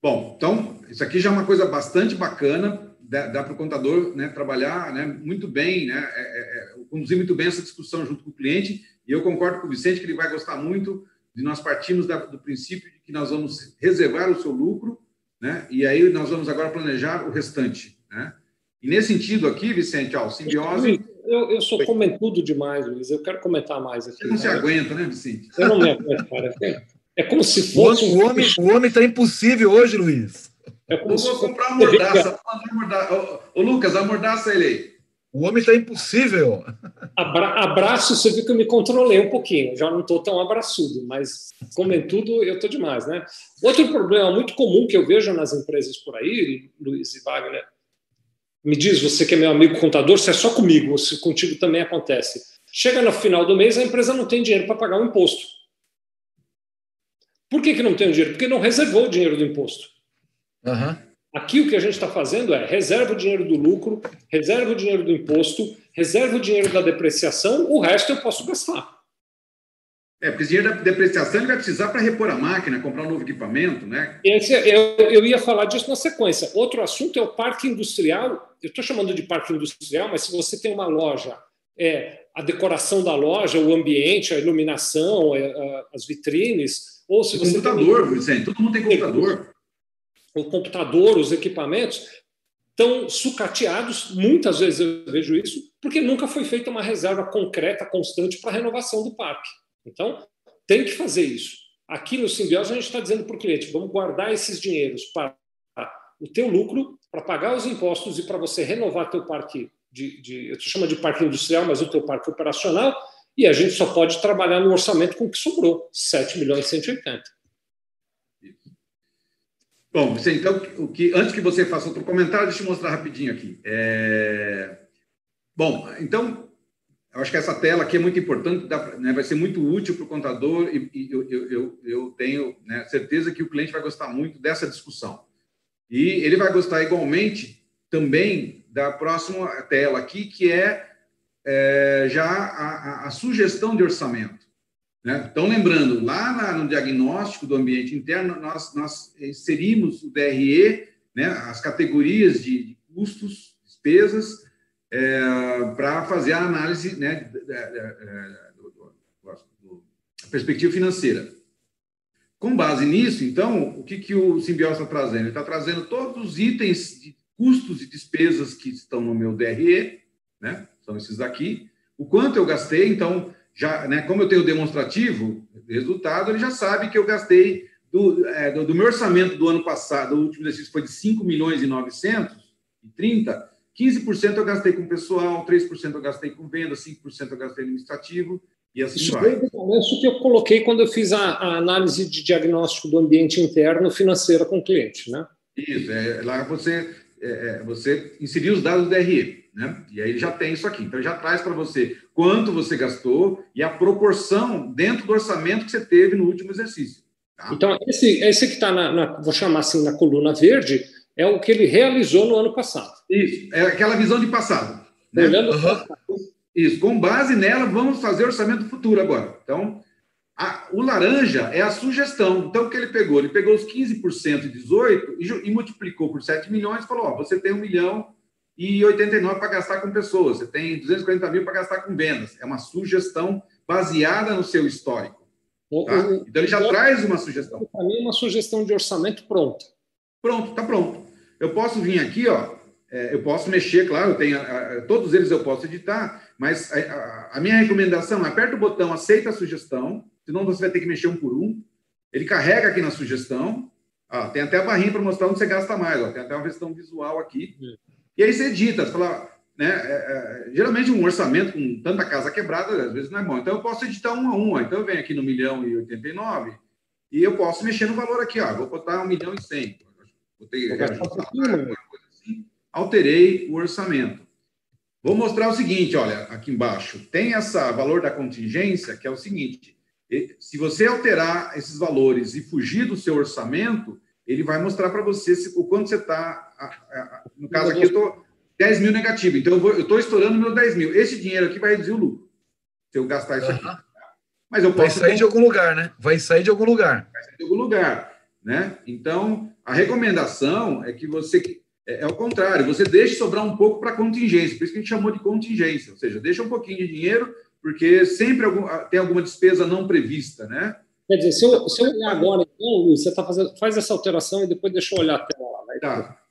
Bom, então, isso aqui já é uma coisa bastante bacana, dá, dá para o contador né, trabalhar né, muito bem, né, é, é, é, conduzir muito bem essa discussão junto com o cliente, e eu concordo com o Vicente que ele vai gostar muito de nós partimos da, do princípio que nós vamos reservar o seu lucro, né? E aí nós vamos agora planejar o restante, né? E nesse sentido aqui, Vicente, ó, simbiose. Eu, eu sou comentudo demais, Luiz. Eu quero comentar mais aqui. Você não né? se aguenta, né, Vicente? Eu não me aguento, cara. É como se fosse. O homem, o homem está impossível hoje, Luiz. É como eu vou comprar uma mordaça. Ô, ô, Lucas, a mordaça ele aí. O homem está impossível. Abra abraço, você viu que eu me controlei um pouquinho. Já não estou tão abraçudo, mas comendo tudo, eu estou demais, né? Outro problema muito comum que eu vejo nas empresas por aí, Luiz e Wagner, me diz, você que é meu amigo contador, se é só comigo, ou se contigo também acontece. Chega no final do mês, a empresa não tem dinheiro para pagar o imposto. Por que, que não tem o dinheiro? Porque não reservou o dinheiro do imposto. Uhum. Aqui o que a gente está fazendo é reserva o dinheiro do lucro, reserva o dinheiro do imposto, reserva o dinheiro da depreciação, o resto eu posso gastar. É, porque esse dinheiro da depreciação ele vai precisar para repor a máquina, comprar um novo equipamento, né? Esse, eu, eu ia falar disso na sequência. Outro assunto é o parque industrial. Eu estou chamando de parque industrial, mas se você tem uma loja, é a decoração da loja, o ambiente, a iluminação, é, as vitrines, ou se o você computador, tem... Vicente, todo mundo tem computador o computador, os equipamentos, estão sucateados, muitas vezes eu vejo isso, porque nunca foi feita uma reserva concreta, constante para a renovação do parque. Então, tem que fazer isso. Aqui no Simbiose, a gente está dizendo para o cliente: vamos guardar esses dinheiros para o teu lucro, para pagar os impostos e para você renovar teu parque de, de eu chamo de parque industrial, mas o teu parque operacional, e a gente só pode trabalhar no orçamento com o que sobrou, 7 milhões e 180. Bom, você, então, o que, antes que você faça outro comentário, deixa eu mostrar rapidinho aqui. É... Bom, então, eu acho que essa tela aqui é muito importante, dá, né, vai ser muito útil para o contador e, e eu, eu, eu, tenho né, certeza que o cliente vai gostar muito dessa discussão. E ele vai gostar igualmente também da próxima tela aqui, que é, é já a, a, sugestão de orçamento. Né? Então, lembrando, lá no diagnóstico do ambiente interno, nós, nós inserimos o DRE, né, as categorias de, custos, despesas, é, para fazer a análise né, da, da, perspectiva financeira. Com base nisso, então, o que, que o Simbiose está trazendo? Ele está trazendo todos os itens de custos e despesas que estão no meu DRE, né? São esses daqui. O quanto eu gastei, então, já, né, como eu tenho o demonstrativo, resultado, ele já sabe que eu gastei do, é, do, do, meu orçamento do ano passado, o último exercício foi de 5 milhões e 930, 15% eu gastei com pessoal, 3% eu gastei com venda, 5% eu gastei administrativo, e assim Isso vai. Isso que eu coloquei quando eu fiz a, a, análise de diagnóstico do ambiente interno financeiro com o cliente, né? Isso, é, lá você, é, é você inseriu os dados do DRE, né? E aí ele já tem isso aqui. Então, já traz para você quanto você gastou e a proporção dentro do orçamento que você teve no último exercício. Tá? Então, esse, esse que está na, na, vou chamar assim, na coluna verde, é o que ele realizou no ano passado. Isso, é aquela visão de passado. Né? Olhando uhum. Isso, com base nela, vamos fazer orçamento futuro agora. Então, a, o laranja é a sugestão. Então, o que ele pegou? Ele pegou os 15% de 18 e, e, multiplicou por 7 milhões e falou: ó, você tem 1 milhão e 89 para gastar com pessoas, você tem 240 mil para gastar com vendas. É uma sugestão baseada no seu histórico. Tá? Então, ele já traz uma sugestão. Para mim, é uma sugestão de orçamento pronta. Pronto, está pronto. Eu posso vir aqui, ó, é, eu posso mexer, claro, eu tenho, todos eles eu posso editar, mas a, a, minha recomendação é aperta o botão aceita a sugestão, senão você vai ter que mexer um por um. Ele carrega aqui na sugestão, ó, tem até a barrinha para mostrar onde você gasta mais, ó, tem até uma questão visual aqui. E aí você edita, você fala, né, é, é, geralmente um orçamento com tanta casa quebrada, às vezes não é bom. Então eu posso editar um a um, ó. então eu venho aqui no milhão e 89 e eu posso mexer no valor aqui, ó, vou botar um milhão e cem. Botei, reajustar, alguma coisa assim alterei o orçamento. Vou mostrar o seguinte, olha, aqui embaixo, tem essa valor da contingência, que é o seguinte, se você alterar esses valores e fugir do seu orçamento, ele vai mostrar para você se, o quanto você está, no caso aqui, eu estou 10 mil negativo, então eu estou estourando meus 10 mil. Esse dinheiro aqui vai reduzir o lucro, se eu gastar isso aqui. Mas eu posso... Vai sair de algum lugar, né? Vai sair de algum lugar. Vai sair de algum lugar, né? Então, a recomendação é que você é, é o contrário, você deixa sobrar um pouco para contingência, por isso que a gente chamou de contingência, ou seja, deixa um pouquinho de dinheiro, porque sempre ah, tem alguma despesa não prevista, né? Quer dizer, se eu, se eu olhar agora, então, Luiz, você tá fazendo, faz essa alteração e depois deixa eu olhar a tela lá. Né? Tá.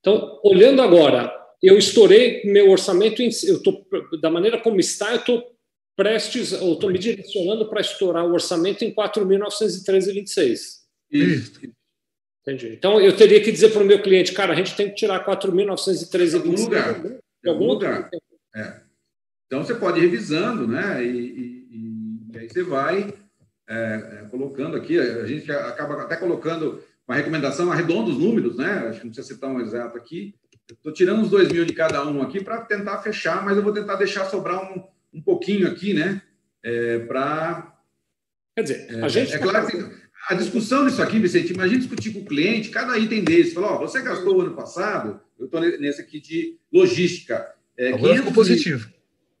Então, olhando agora, eu estourei meu orçamento, eu tô, da maneira como está, eu estou prestes, eu estou me direcionando para estourar o orçamento em 4.913,26. Isso. Entendi. Então, eu teria que dizer para o meu cliente, cara, a gente tem que tirar 4.913 em algum lugar. Em algum lugar. É. Então, você pode ir revisando, né? E, e, e aí você vai é, é, colocando aqui, a gente acaba até colocando uma recomendação, arredonda os números, né? Acho que não precisa citar um exato aqui. Estou tirando os dois mil de cada um aqui para tentar fechar, mas eu vou tentar deixar sobrar um, um pouquinho aqui, né? É, para. Quer dizer, a gente. É, é claro que a discussão disso aqui, Vicente, imagina discutir com o cliente, cada item desse, falar, ó, você gastou o ano passado, eu estou nesse aqui de logística. É, Agora ficou positivo.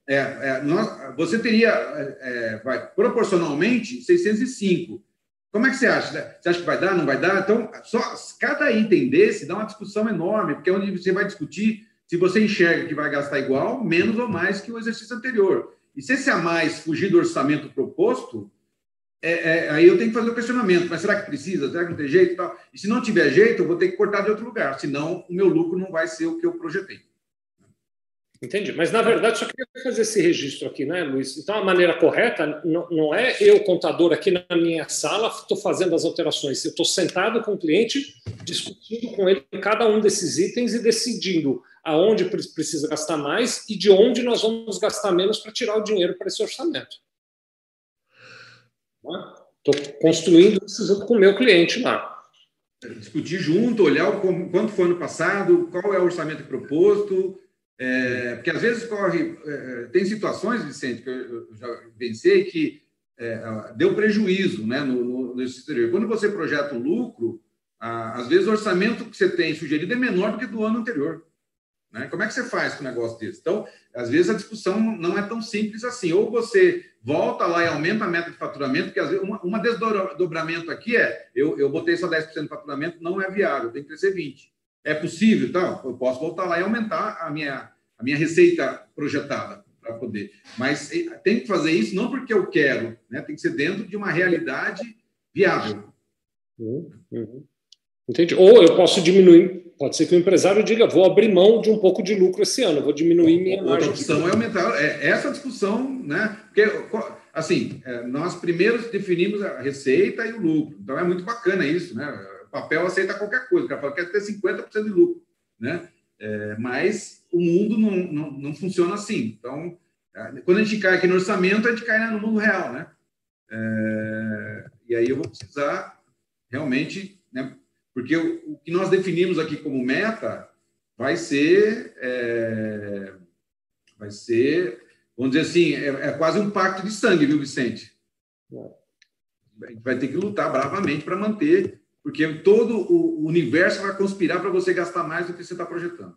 É, é, nós, você teria, é, é vai, proporcionalmente, 605. Como é que você acha? Você acha que vai dar, não vai dar? Então, só cada item desse dá uma discussão enorme, porque é onde você vai discutir se você enxerga que vai gastar igual, menos ou mais que o exercício anterior. E se esse a mais fugir do orçamento proposto, é, é, aí eu tenho que fazer o questionamento, mas será que precisa? Será que não tem jeito e tal? E se não tiver jeito, eu vou ter que cortar de outro lugar, senão o meu lucro não vai ser o que eu projetei. Entendi. Mas, na verdade, só queria fazer esse registro aqui, né, Luiz? Então, a maneira correta não, não é eu, contador, aqui na minha sala, estou fazendo as alterações. Eu estou sentado com o cliente, discutindo com ele cada um desses itens e decidindo aonde precisa gastar mais e de onde nós vamos gastar menos para tirar o dinheiro para esse orçamento. Estou construindo isso com o meu cliente lá. Discutir junto, olhar o, quanto foi no passado, qual é o orçamento proposto, é, porque às vezes corre. É, tem situações, Vicente, que eu já pensei que é, deu prejuízo né, no, no, no exterior. Quando você projeta um lucro, às vezes o orçamento que você tem sugerido é menor do que do ano anterior. Né? Como é que você faz com um negócio desse? Então, às vezes a discussão não é tão simples assim. Ou você volta lá e aumenta a meta de faturamento, porque às vezes uma, uma desdobramento aqui é: eu, eu botei só 10% de faturamento, não é viável, tem que crescer 20%. É possível? Então, eu posso voltar lá e aumentar a minha, a minha receita projetada para poder. Mas tem que fazer isso não porque eu quero, né? tem que ser dentro de uma realidade viável. Uhum, uhum. Entende? Ou eu posso diminuir, pode ser que o empresário diga, vou abrir mão de um pouco de lucro esse ano, vou diminuir minha margem. A opção é aumentar, é, essa discussão, né? Porque, assim, é, nós primeiros definimos a receita e o lucro, então é muito bacana isso, né? Papel aceita qualquer coisa, o cara fala, quer ter 50% de lucro, né? É, mas o mundo não, não, não funciona assim. Então, é, quando a gente cai aqui no orçamento, a gente cai no mundo real, né? É, e aí eu vou precisar realmente, né? Porque o, o, que nós definimos aqui como meta vai ser, é, vai ser, vamos dizer assim, é, é, quase um pacto de sangue, viu, Vicente? A gente vai ter que lutar bravamente para manter, porque todo o universo vai conspirar para você gastar mais do que você está projetando.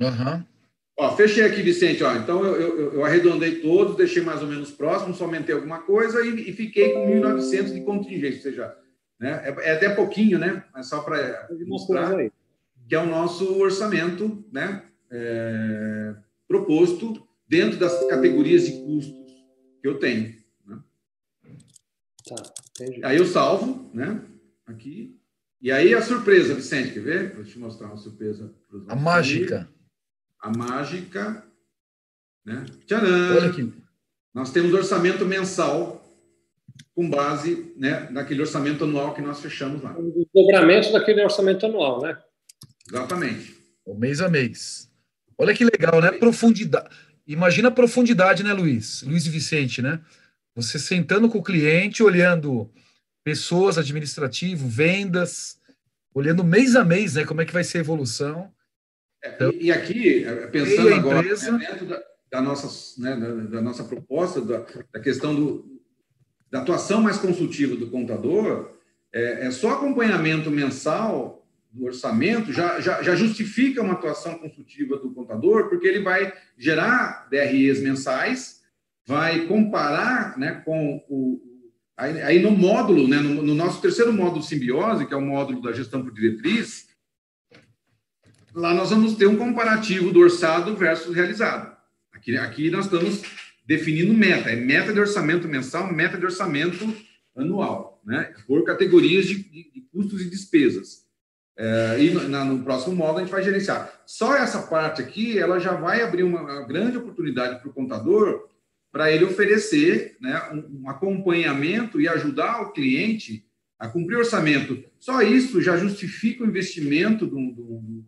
Uhum. Ó, fechei aqui, Vicente. Ó, então eu, eu, eu, arredondei todos, deixei mais ou menos próximo, só aumentei alguma coisa e, e fiquei com 1.900 de contingência, ou seja, né? É, é até pouquinho, né? Mas só para mostrar que é o nosso orçamento, né? É, proposto dentro das categorias de custos que eu tenho. Né? Tá. Aí eu salvo, né? Aqui. E aí a surpresa, Vicente, quer ver? Vou te mostrar uma surpresa. A mágica. A mágica. Né? Tcharam! Olha aqui. Nós temos orçamento mensal com base né, naquele orçamento anual que nós fechamos lá. O dobramento daquele orçamento anual, né? Exatamente. O mês a mês. Olha que legal, né? Profundidade. Imagina a profundidade, né, Luiz? Luiz e Vicente, né? Você sentando com o cliente, olhando pessoas, administrativo, vendas, olhando mês a mês, né? Como é que vai ser a evolução. É, então, e, aqui, é, pensando agora né, dentro da, da, nossa, né, da, da, nossa proposta, da, da questão do, da atuação mais consultiva do contador, é, é só acompanhamento mensal do orçamento já, já, já, justifica uma atuação consultiva do contador, porque ele vai gerar DREs mensais, vai comparar né, com o. Aí, aí no módulo, né, no, no, nosso terceiro módulo simbiose, que é o módulo da gestão por diretriz, lá nós vamos ter um comparativo do orçado versus realizado. Aqui, aqui nós estamos definindo meta, é meta de orçamento mensal, meta de orçamento anual, né? por categorias de, de, custos e despesas. É, e no, na, no, próximo módulo a gente vai gerenciar. Só essa parte aqui, ela já vai abrir uma, uma grande oportunidade para o contador para ele oferecer né, um, um, acompanhamento e ajudar o cliente a cumprir o orçamento. Só isso já justifica o investimento do, do,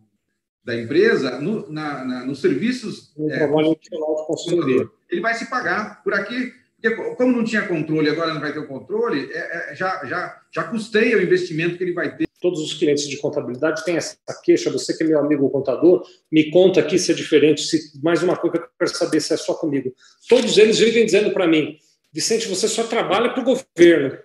da empresa no, na, na, nos serviços. No é, consultoria ele vai se pagar por aqui. Porque, como não tinha controle, agora não vai ter o controle, é, é, já, já, já custeia o investimento que ele vai ter. Todos os clientes de contabilidade têm essa queixa. Você que é meu amigo contador, me conta aqui se é diferente. Se mais uma coisa que eu quero saber se é só comigo. Todos eles vivem dizendo para mim, Vicente, você só trabalha para o governo.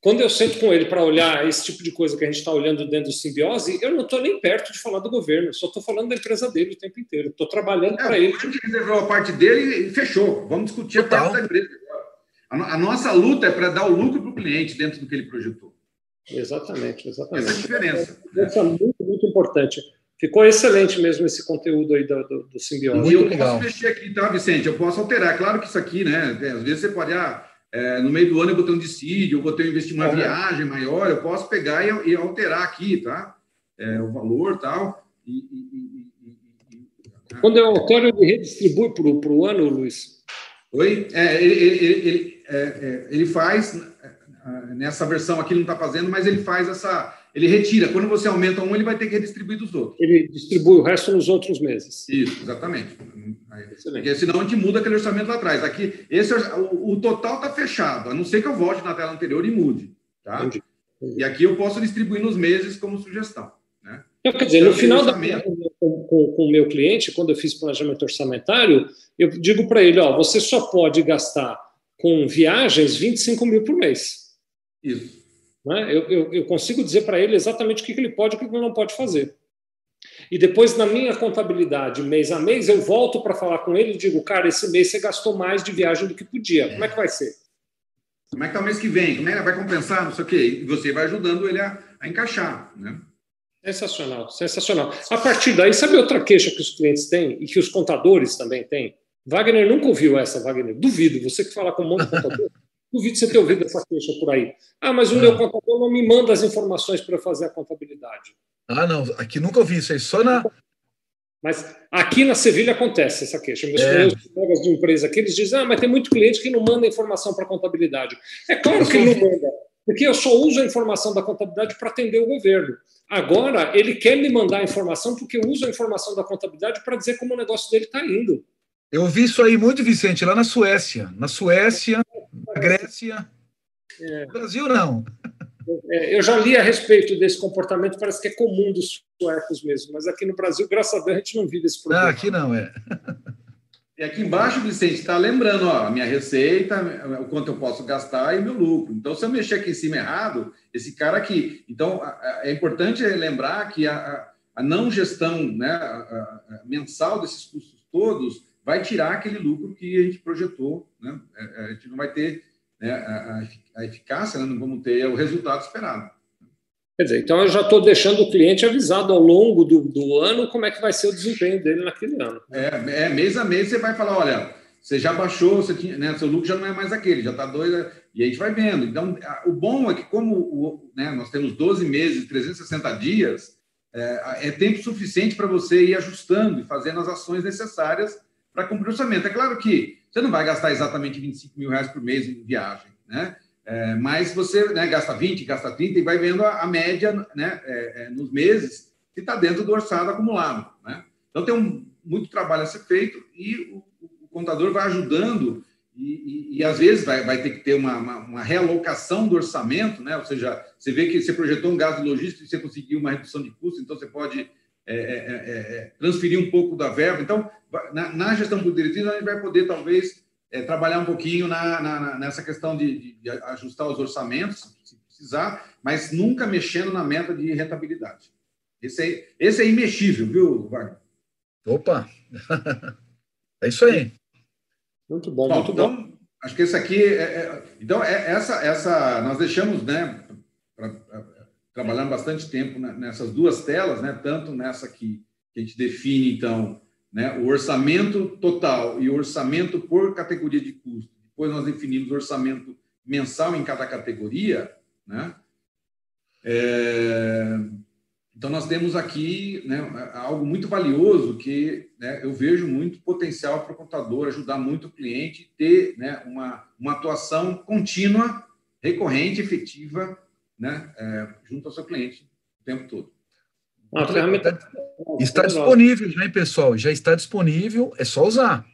Quando eu sento com ele para olhar esse tipo de coisa que a gente está olhando dentro do simbiose, eu não estou nem perto de falar do governo, só estou falando da empresa dele o tempo inteiro. Estou trabalhando é, para ele. Ele reservou a parte dele e fechou. Vamos discutir Total. a parte da empresa. A, a nossa luta é para dar o lucro para o cliente dentro do que ele projetou. Exatamente, exatamente. Essa é a diferença. Essa é muito, muito importante. Ficou excelente mesmo esse conteúdo aí do, do, do simbiose. E eu legal. posso mexer aqui, tá, Vicente? Eu posso alterar. Claro que isso aqui, né? Às vezes você pode. Ah, é, no meio do ano eu vou ter um dissídio, eu vou ter um investir uma viagem maior, eu posso pegar e, e alterar aqui, tá? É, o valor tal. E, e, Quando eu altero, ele redistribui para o ano, Luiz? Oi? É, ele, ele, ele, é, é, ele faz, nessa versão aqui não está fazendo, mas ele faz essa. Ele retira. Quando você aumenta um, ele vai ter que redistribuir dos outros. Ele distribui o resto nos outros meses. Isso, exatamente. Porque senão a gente muda aquele orçamento lá atrás. Aqui, esse, o, o total está fechado, a não ser que eu volte na tela anterior e mude. Tá? Entendi. E aqui eu posso distribuir nos meses como sugestão. Né? Então, quer dizer, no final da com, com, com o meu cliente, quando eu fiz planejamento orçamentário, eu digo para ele: ó, você só pode gastar com viagens 25 mil por mês. Isso. Né? Eu, eu, eu consigo dizer para ele exatamente o que ele pode e o que ele não pode fazer. E depois, na minha contabilidade, mês a mês, eu volto para falar com ele e digo, cara, esse mês você gastou mais de viagem do que podia. Como é que vai ser? Como é que está o mês que vem? Como é que vai compensar? Não sei o quê. E você vai ajudando ele a, a encaixar. Né? Sensacional, sensacional. A partir daí, sabe outra queixa que os clientes têm e que os contadores também têm? Wagner nunca ouviu essa, Wagner. Duvido. Você que fala com um monte de contador, [laughs] duvido você ter ouvido essa queixa por aí. Ah, mas o meu contador não me manda as informações para fazer a contabilidade. Ah, não. Aqui nunca ouvi isso aí. Só na. Mas aqui na Sevilha acontece essa queixa. Meus é. colegas de empresa aqui, eles dizem, ah, mas tem muito cliente que não manda informação para a contabilidade. É claro que ele não manda, porque eu só uso a informação da contabilidade para atender o governo. Agora, ele quer me mandar a informação porque eu uso a informação da contabilidade para dizer como o negócio dele está indo. Eu vi isso aí muito, Vicente, lá na Suécia. Na Suécia, na Grécia. É. No Brasil, não. É, eu já li a respeito desse comportamento, parece que é comum dos suecos mesmo, mas aqui no Brasil, graças a Deus, a gente não vive esse problema. Não, aqui não, é. E aqui embaixo, Vicente, está lembrando ó, a minha receita, o quanto eu posso gastar e meu lucro. Então, se eu mexer aqui em cima errado, esse cara aqui. Então, é importante lembrar que a, a não gestão né, a, a mensal desses custos todos vai tirar aquele lucro que a gente projetou. Né? É, a gente não vai ter né, a, eficácia, né? não vamos ter o resultado esperado. Quer dizer, então eu já estou deixando o cliente avisado ao longo do, do, ano como é que vai ser o desempenho dele naquele ano. É, é mês a mês você vai falar, olha, você já baixou, você tinha, né, seu lucro já não é mais aquele, já está dois, e a gente vai vendo. Então, o bom é que como o, né, nós temos 12 meses, 360 dias, é, é tempo suficiente para você ir ajustando e fazendo as ações necessárias para cumprir o orçamento. É claro que você não vai gastar exatamente 25 mil reais por mês em viagem, né? É, mas você né, gasta 20, gasta 30 e vai vendo a, a média né, é, é, nos meses que está dentro do orçado acumulado. Né? Então tem um, muito trabalho a ser feito e o, o contador vai ajudando e, e, e, às vezes vai, vai ter que ter uma, uma, uma, realocação do orçamento, né? ou seja, você vê que você projetou um gasto logístico e você conseguiu uma redução de custo, então você pode é, é, é, transferir um pouco da verba. Então, na, na gestão por diretriz, a gente vai poder talvez é, trabalhar um pouquinho na, na, nessa questão de, de, de, ajustar os orçamentos, se precisar, mas nunca mexendo na meta de rentabilidade. Esse é, esse é imexível, viu, Wagner? Opa! [laughs] é isso aí. Muito bom, bom muito então, bom. Acho que esse aqui. É, é, então, é, essa, essa. Nós deixamos, né, pra, pra, trabalhando bastante tempo nessas duas telas, né, tanto nessa que a gente define, então, né, o orçamento total e o orçamento por categoria de custo. Depois nós definimos o orçamento mensal em cada categoria, né? É, então nós temos aqui né, algo muito valioso que né, eu vejo muito potencial para o contador ajudar muito o cliente ter né, uma, uma atuação contínua, recorrente, efetiva, né, é, junto ao seu cliente o tempo todo. A ferramenta está disponível, né, pessoal? Já está disponível, é só usar.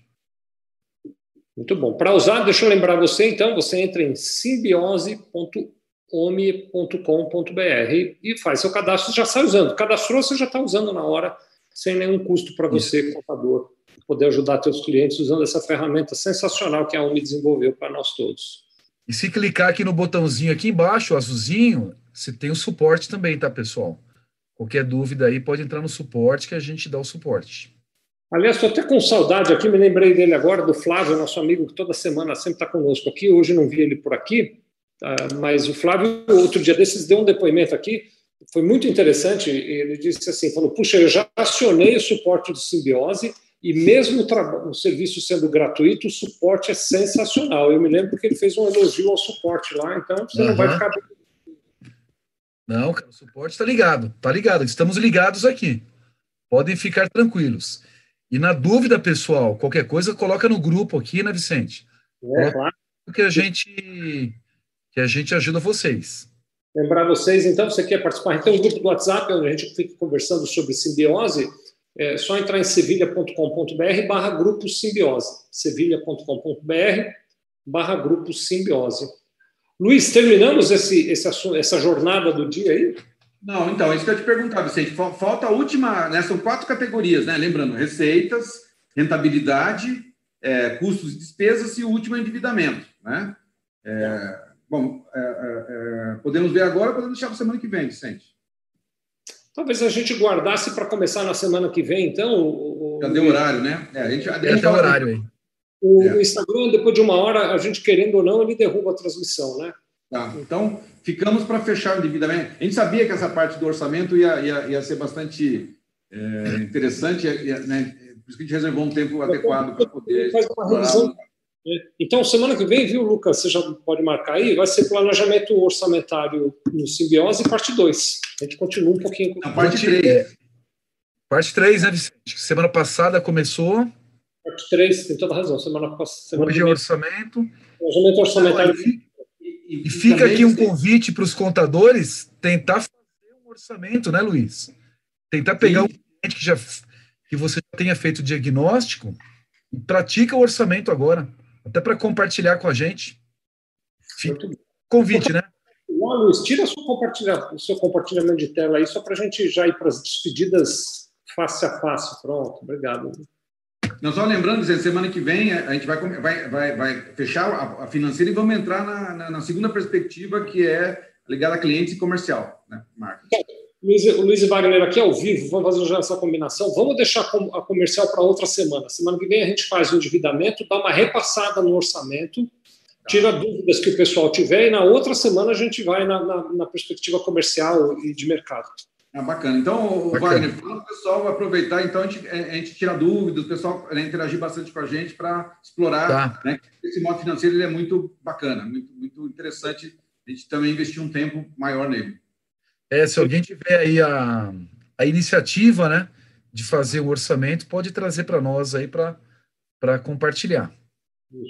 Muito bom. Para usar, deixa eu lembrar você, então, você entra em simbiose.ome.com.br e faz seu cadastro, já sai usando. Cadastrou, você já está usando na hora, sem nenhum custo para você, Isso. contador, poder ajudar seus clientes usando essa ferramenta sensacional que a OMI desenvolveu para nós todos. E se clicar aqui no botãozinho aqui embaixo, azulzinho, você tem o suporte também, tá, pessoal? Qualquer dúvida aí pode entrar no suporte que a gente dá o suporte. Aliás, estou até com saudade aqui, me lembrei dele agora, do Flávio, nosso amigo que toda semana sempre está conosco aqui. Hoje não vi ele por aqui, tá? mas o Flávio, outro dia desses, deu um depoimento aqui, foi muito interessante. Ele disse assim: falou, puxa, eu já acionei o suporte do Simbiose e mesmo o, o serviço sendo gratuito, o suporte é sensacional. Eu me lembro que ele fez um elogio ao suporte lá, então você uhum. não vai ficar não, cara, o suporte está ligado, tá ligado. Estamos ligados aqui. Podem ficar tranquilos. E na dúvida, pessoal, qualquer coisa, coloca no grupo aqui, né, Vicente? É, claro. Que a gente que a gente ajuda vocês. Lembrar vocês, então, você quer participar? Tem um grupo do WhatsApp onde a gente fica conversando sobre simbiose. É só entrar em sevilha.com.br barra grupo simbiose. sevilha.com.br barra grupo simbiose. Luiz, terminamos esse, esse essa jornada do dia aí? Não, então, é isso que eu te perguntar, Vicente. Falta a última, né? São quatro categorias, né? Lembrando, receitas, rentabilidade, é, custos e despesas e o último endividamento, né? É, bom, é, é, é podemos ver agora, podemos deixar para semana que vem, Vicente. Talvez a gente guardasse para começar na semana que vem, então. O, já deu horário, né? É, a gente, a já deu horário aí. O, é. Instagram, depois de uma hora, a gente querendo ou não, ele derruba a transmissão, né? Tá. Então, ficamos para fechar o endividamento. A gente sabia que essa parte do orçamento ia, ia, ia ser bastante é, interessante, ia, né? por isso que a gente reservou um tempo adequado para poder. Faz uma revisão então, semana que vem, viu, Lucas? Você já pode marcar aí, vai ser planejamento orçamentário no Simbiose, parte 2. A gente continua um pouquinho. Não, parte 3. É, parte 3, né, Vicente? Semana passada começou. Parte 3, tem toda razão. Semana passada. Hoje é orçamento. Planejamento orçamentário. e, e, e, fica aqui um convite para os contadores tentar fazer um orçamento, né, Luiz? Tentar pegar Sim. um cliente que, já, que você já tenha feito o diagnóstico e pratica o orçamento agora até para compartilhar com a gente. Convite, né? Não, Luiz, tira o seu compartilhamento de tela aí, só para a gente já ir para as despedidas face a face. Pronto, obrigado. Não, só lembrando, semana que vem a gente vai, vai, vai, vai fechar a, a financeira e vamos entrar na, na, na, segunda perspectiva, que é ligada a clientes e comercial, né, Marcos? Luiz, o Luiz e Wagner aqui ao vivo, vamos fazer já essa combinação. Vamos deixar a comercial para outra semana. Semana que vem a gente faz o endividamento, dá uma repassada no orçamento, tira dúvidas que o pessoal tiver, e na outra semana a gente vai na, na, na perspectiva comercial e de mercado. Ah, bacana. Então, bacana. Wagner, fala o pessoal vai então a gente, a gente tira dúvidas, o pessoal né, interagir bastante com a gente para explorar. Tá. Né, esse modo financeiro ele é muito bacana, muito, muito interessante. A gente também investir um tempo maior nele. É, se alguém tiver aí a, a iniciativa, né, de fazer o orçamento, pode trazer para nós aí para compartilhar.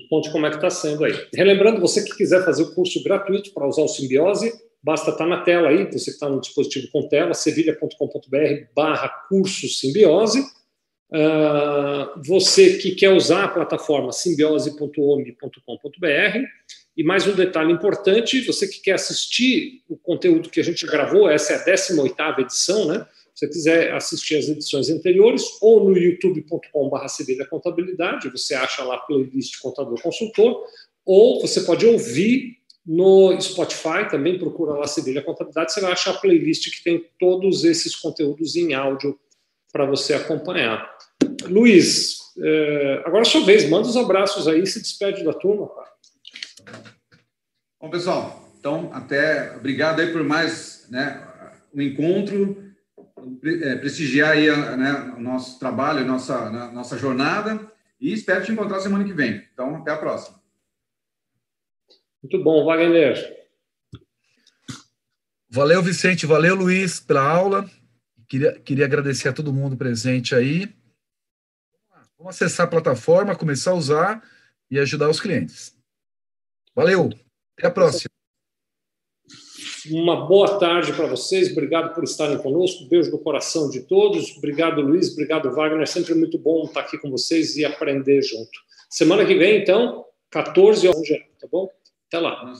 Conte como é que está sendo aí. Relembrando, você que quiser fazer o curso gratuito para usar o Simbiose, basta estar tá na tela aí, você que está no dispositivo com tela, sevilha.com.br barra curso Simbiose. Uh, você que quer usar a plataforma simbiose.ome.com.br, e mais um detalhe importante: você que quer assistir o conteúdo que a gente gravou, essa é a 18 edição, né? Se você quiser assistir as edições anteriores, ou no youtube.com.br Sevilha Contabilidade, você acha lá a playlist Contador Consultor, ou você pode ouvir no Spotify, também procura lá Sevilha Contabilidade, você vai achar a playlist que tem todos esses conteúdos em áudio para você acompanhar. Luiz, eh, agora é sua vez, manda os abraços aí e se despede da turma, cara. Bom, pessoal, então, até obrigado aí por mais né, um encontro, é, prestigiar aí né, o nosso trabalho, a nossa, a nossa jornada e espero te encontrar semana que vem. Então, até a próxima. Muito bom, Wagner. Valeu, Vicente. Valeu, Luiz, pela aula. Queria, queria agradecer a todo mundo presente aí. Vamos acessar a plataforma, começar a usar e ajudar os clientes. Valeu! Até a próxima. Uma boa tarde para vocês. Obrigado por estarem conosco. Beijo no coração de todos. Obrigado, Luiz. Obrigado, Wagner. É sempre muito bom estar aqui com vocês e aprender junto. Semana que vem, então, 14 horas, tá bom? Até lá.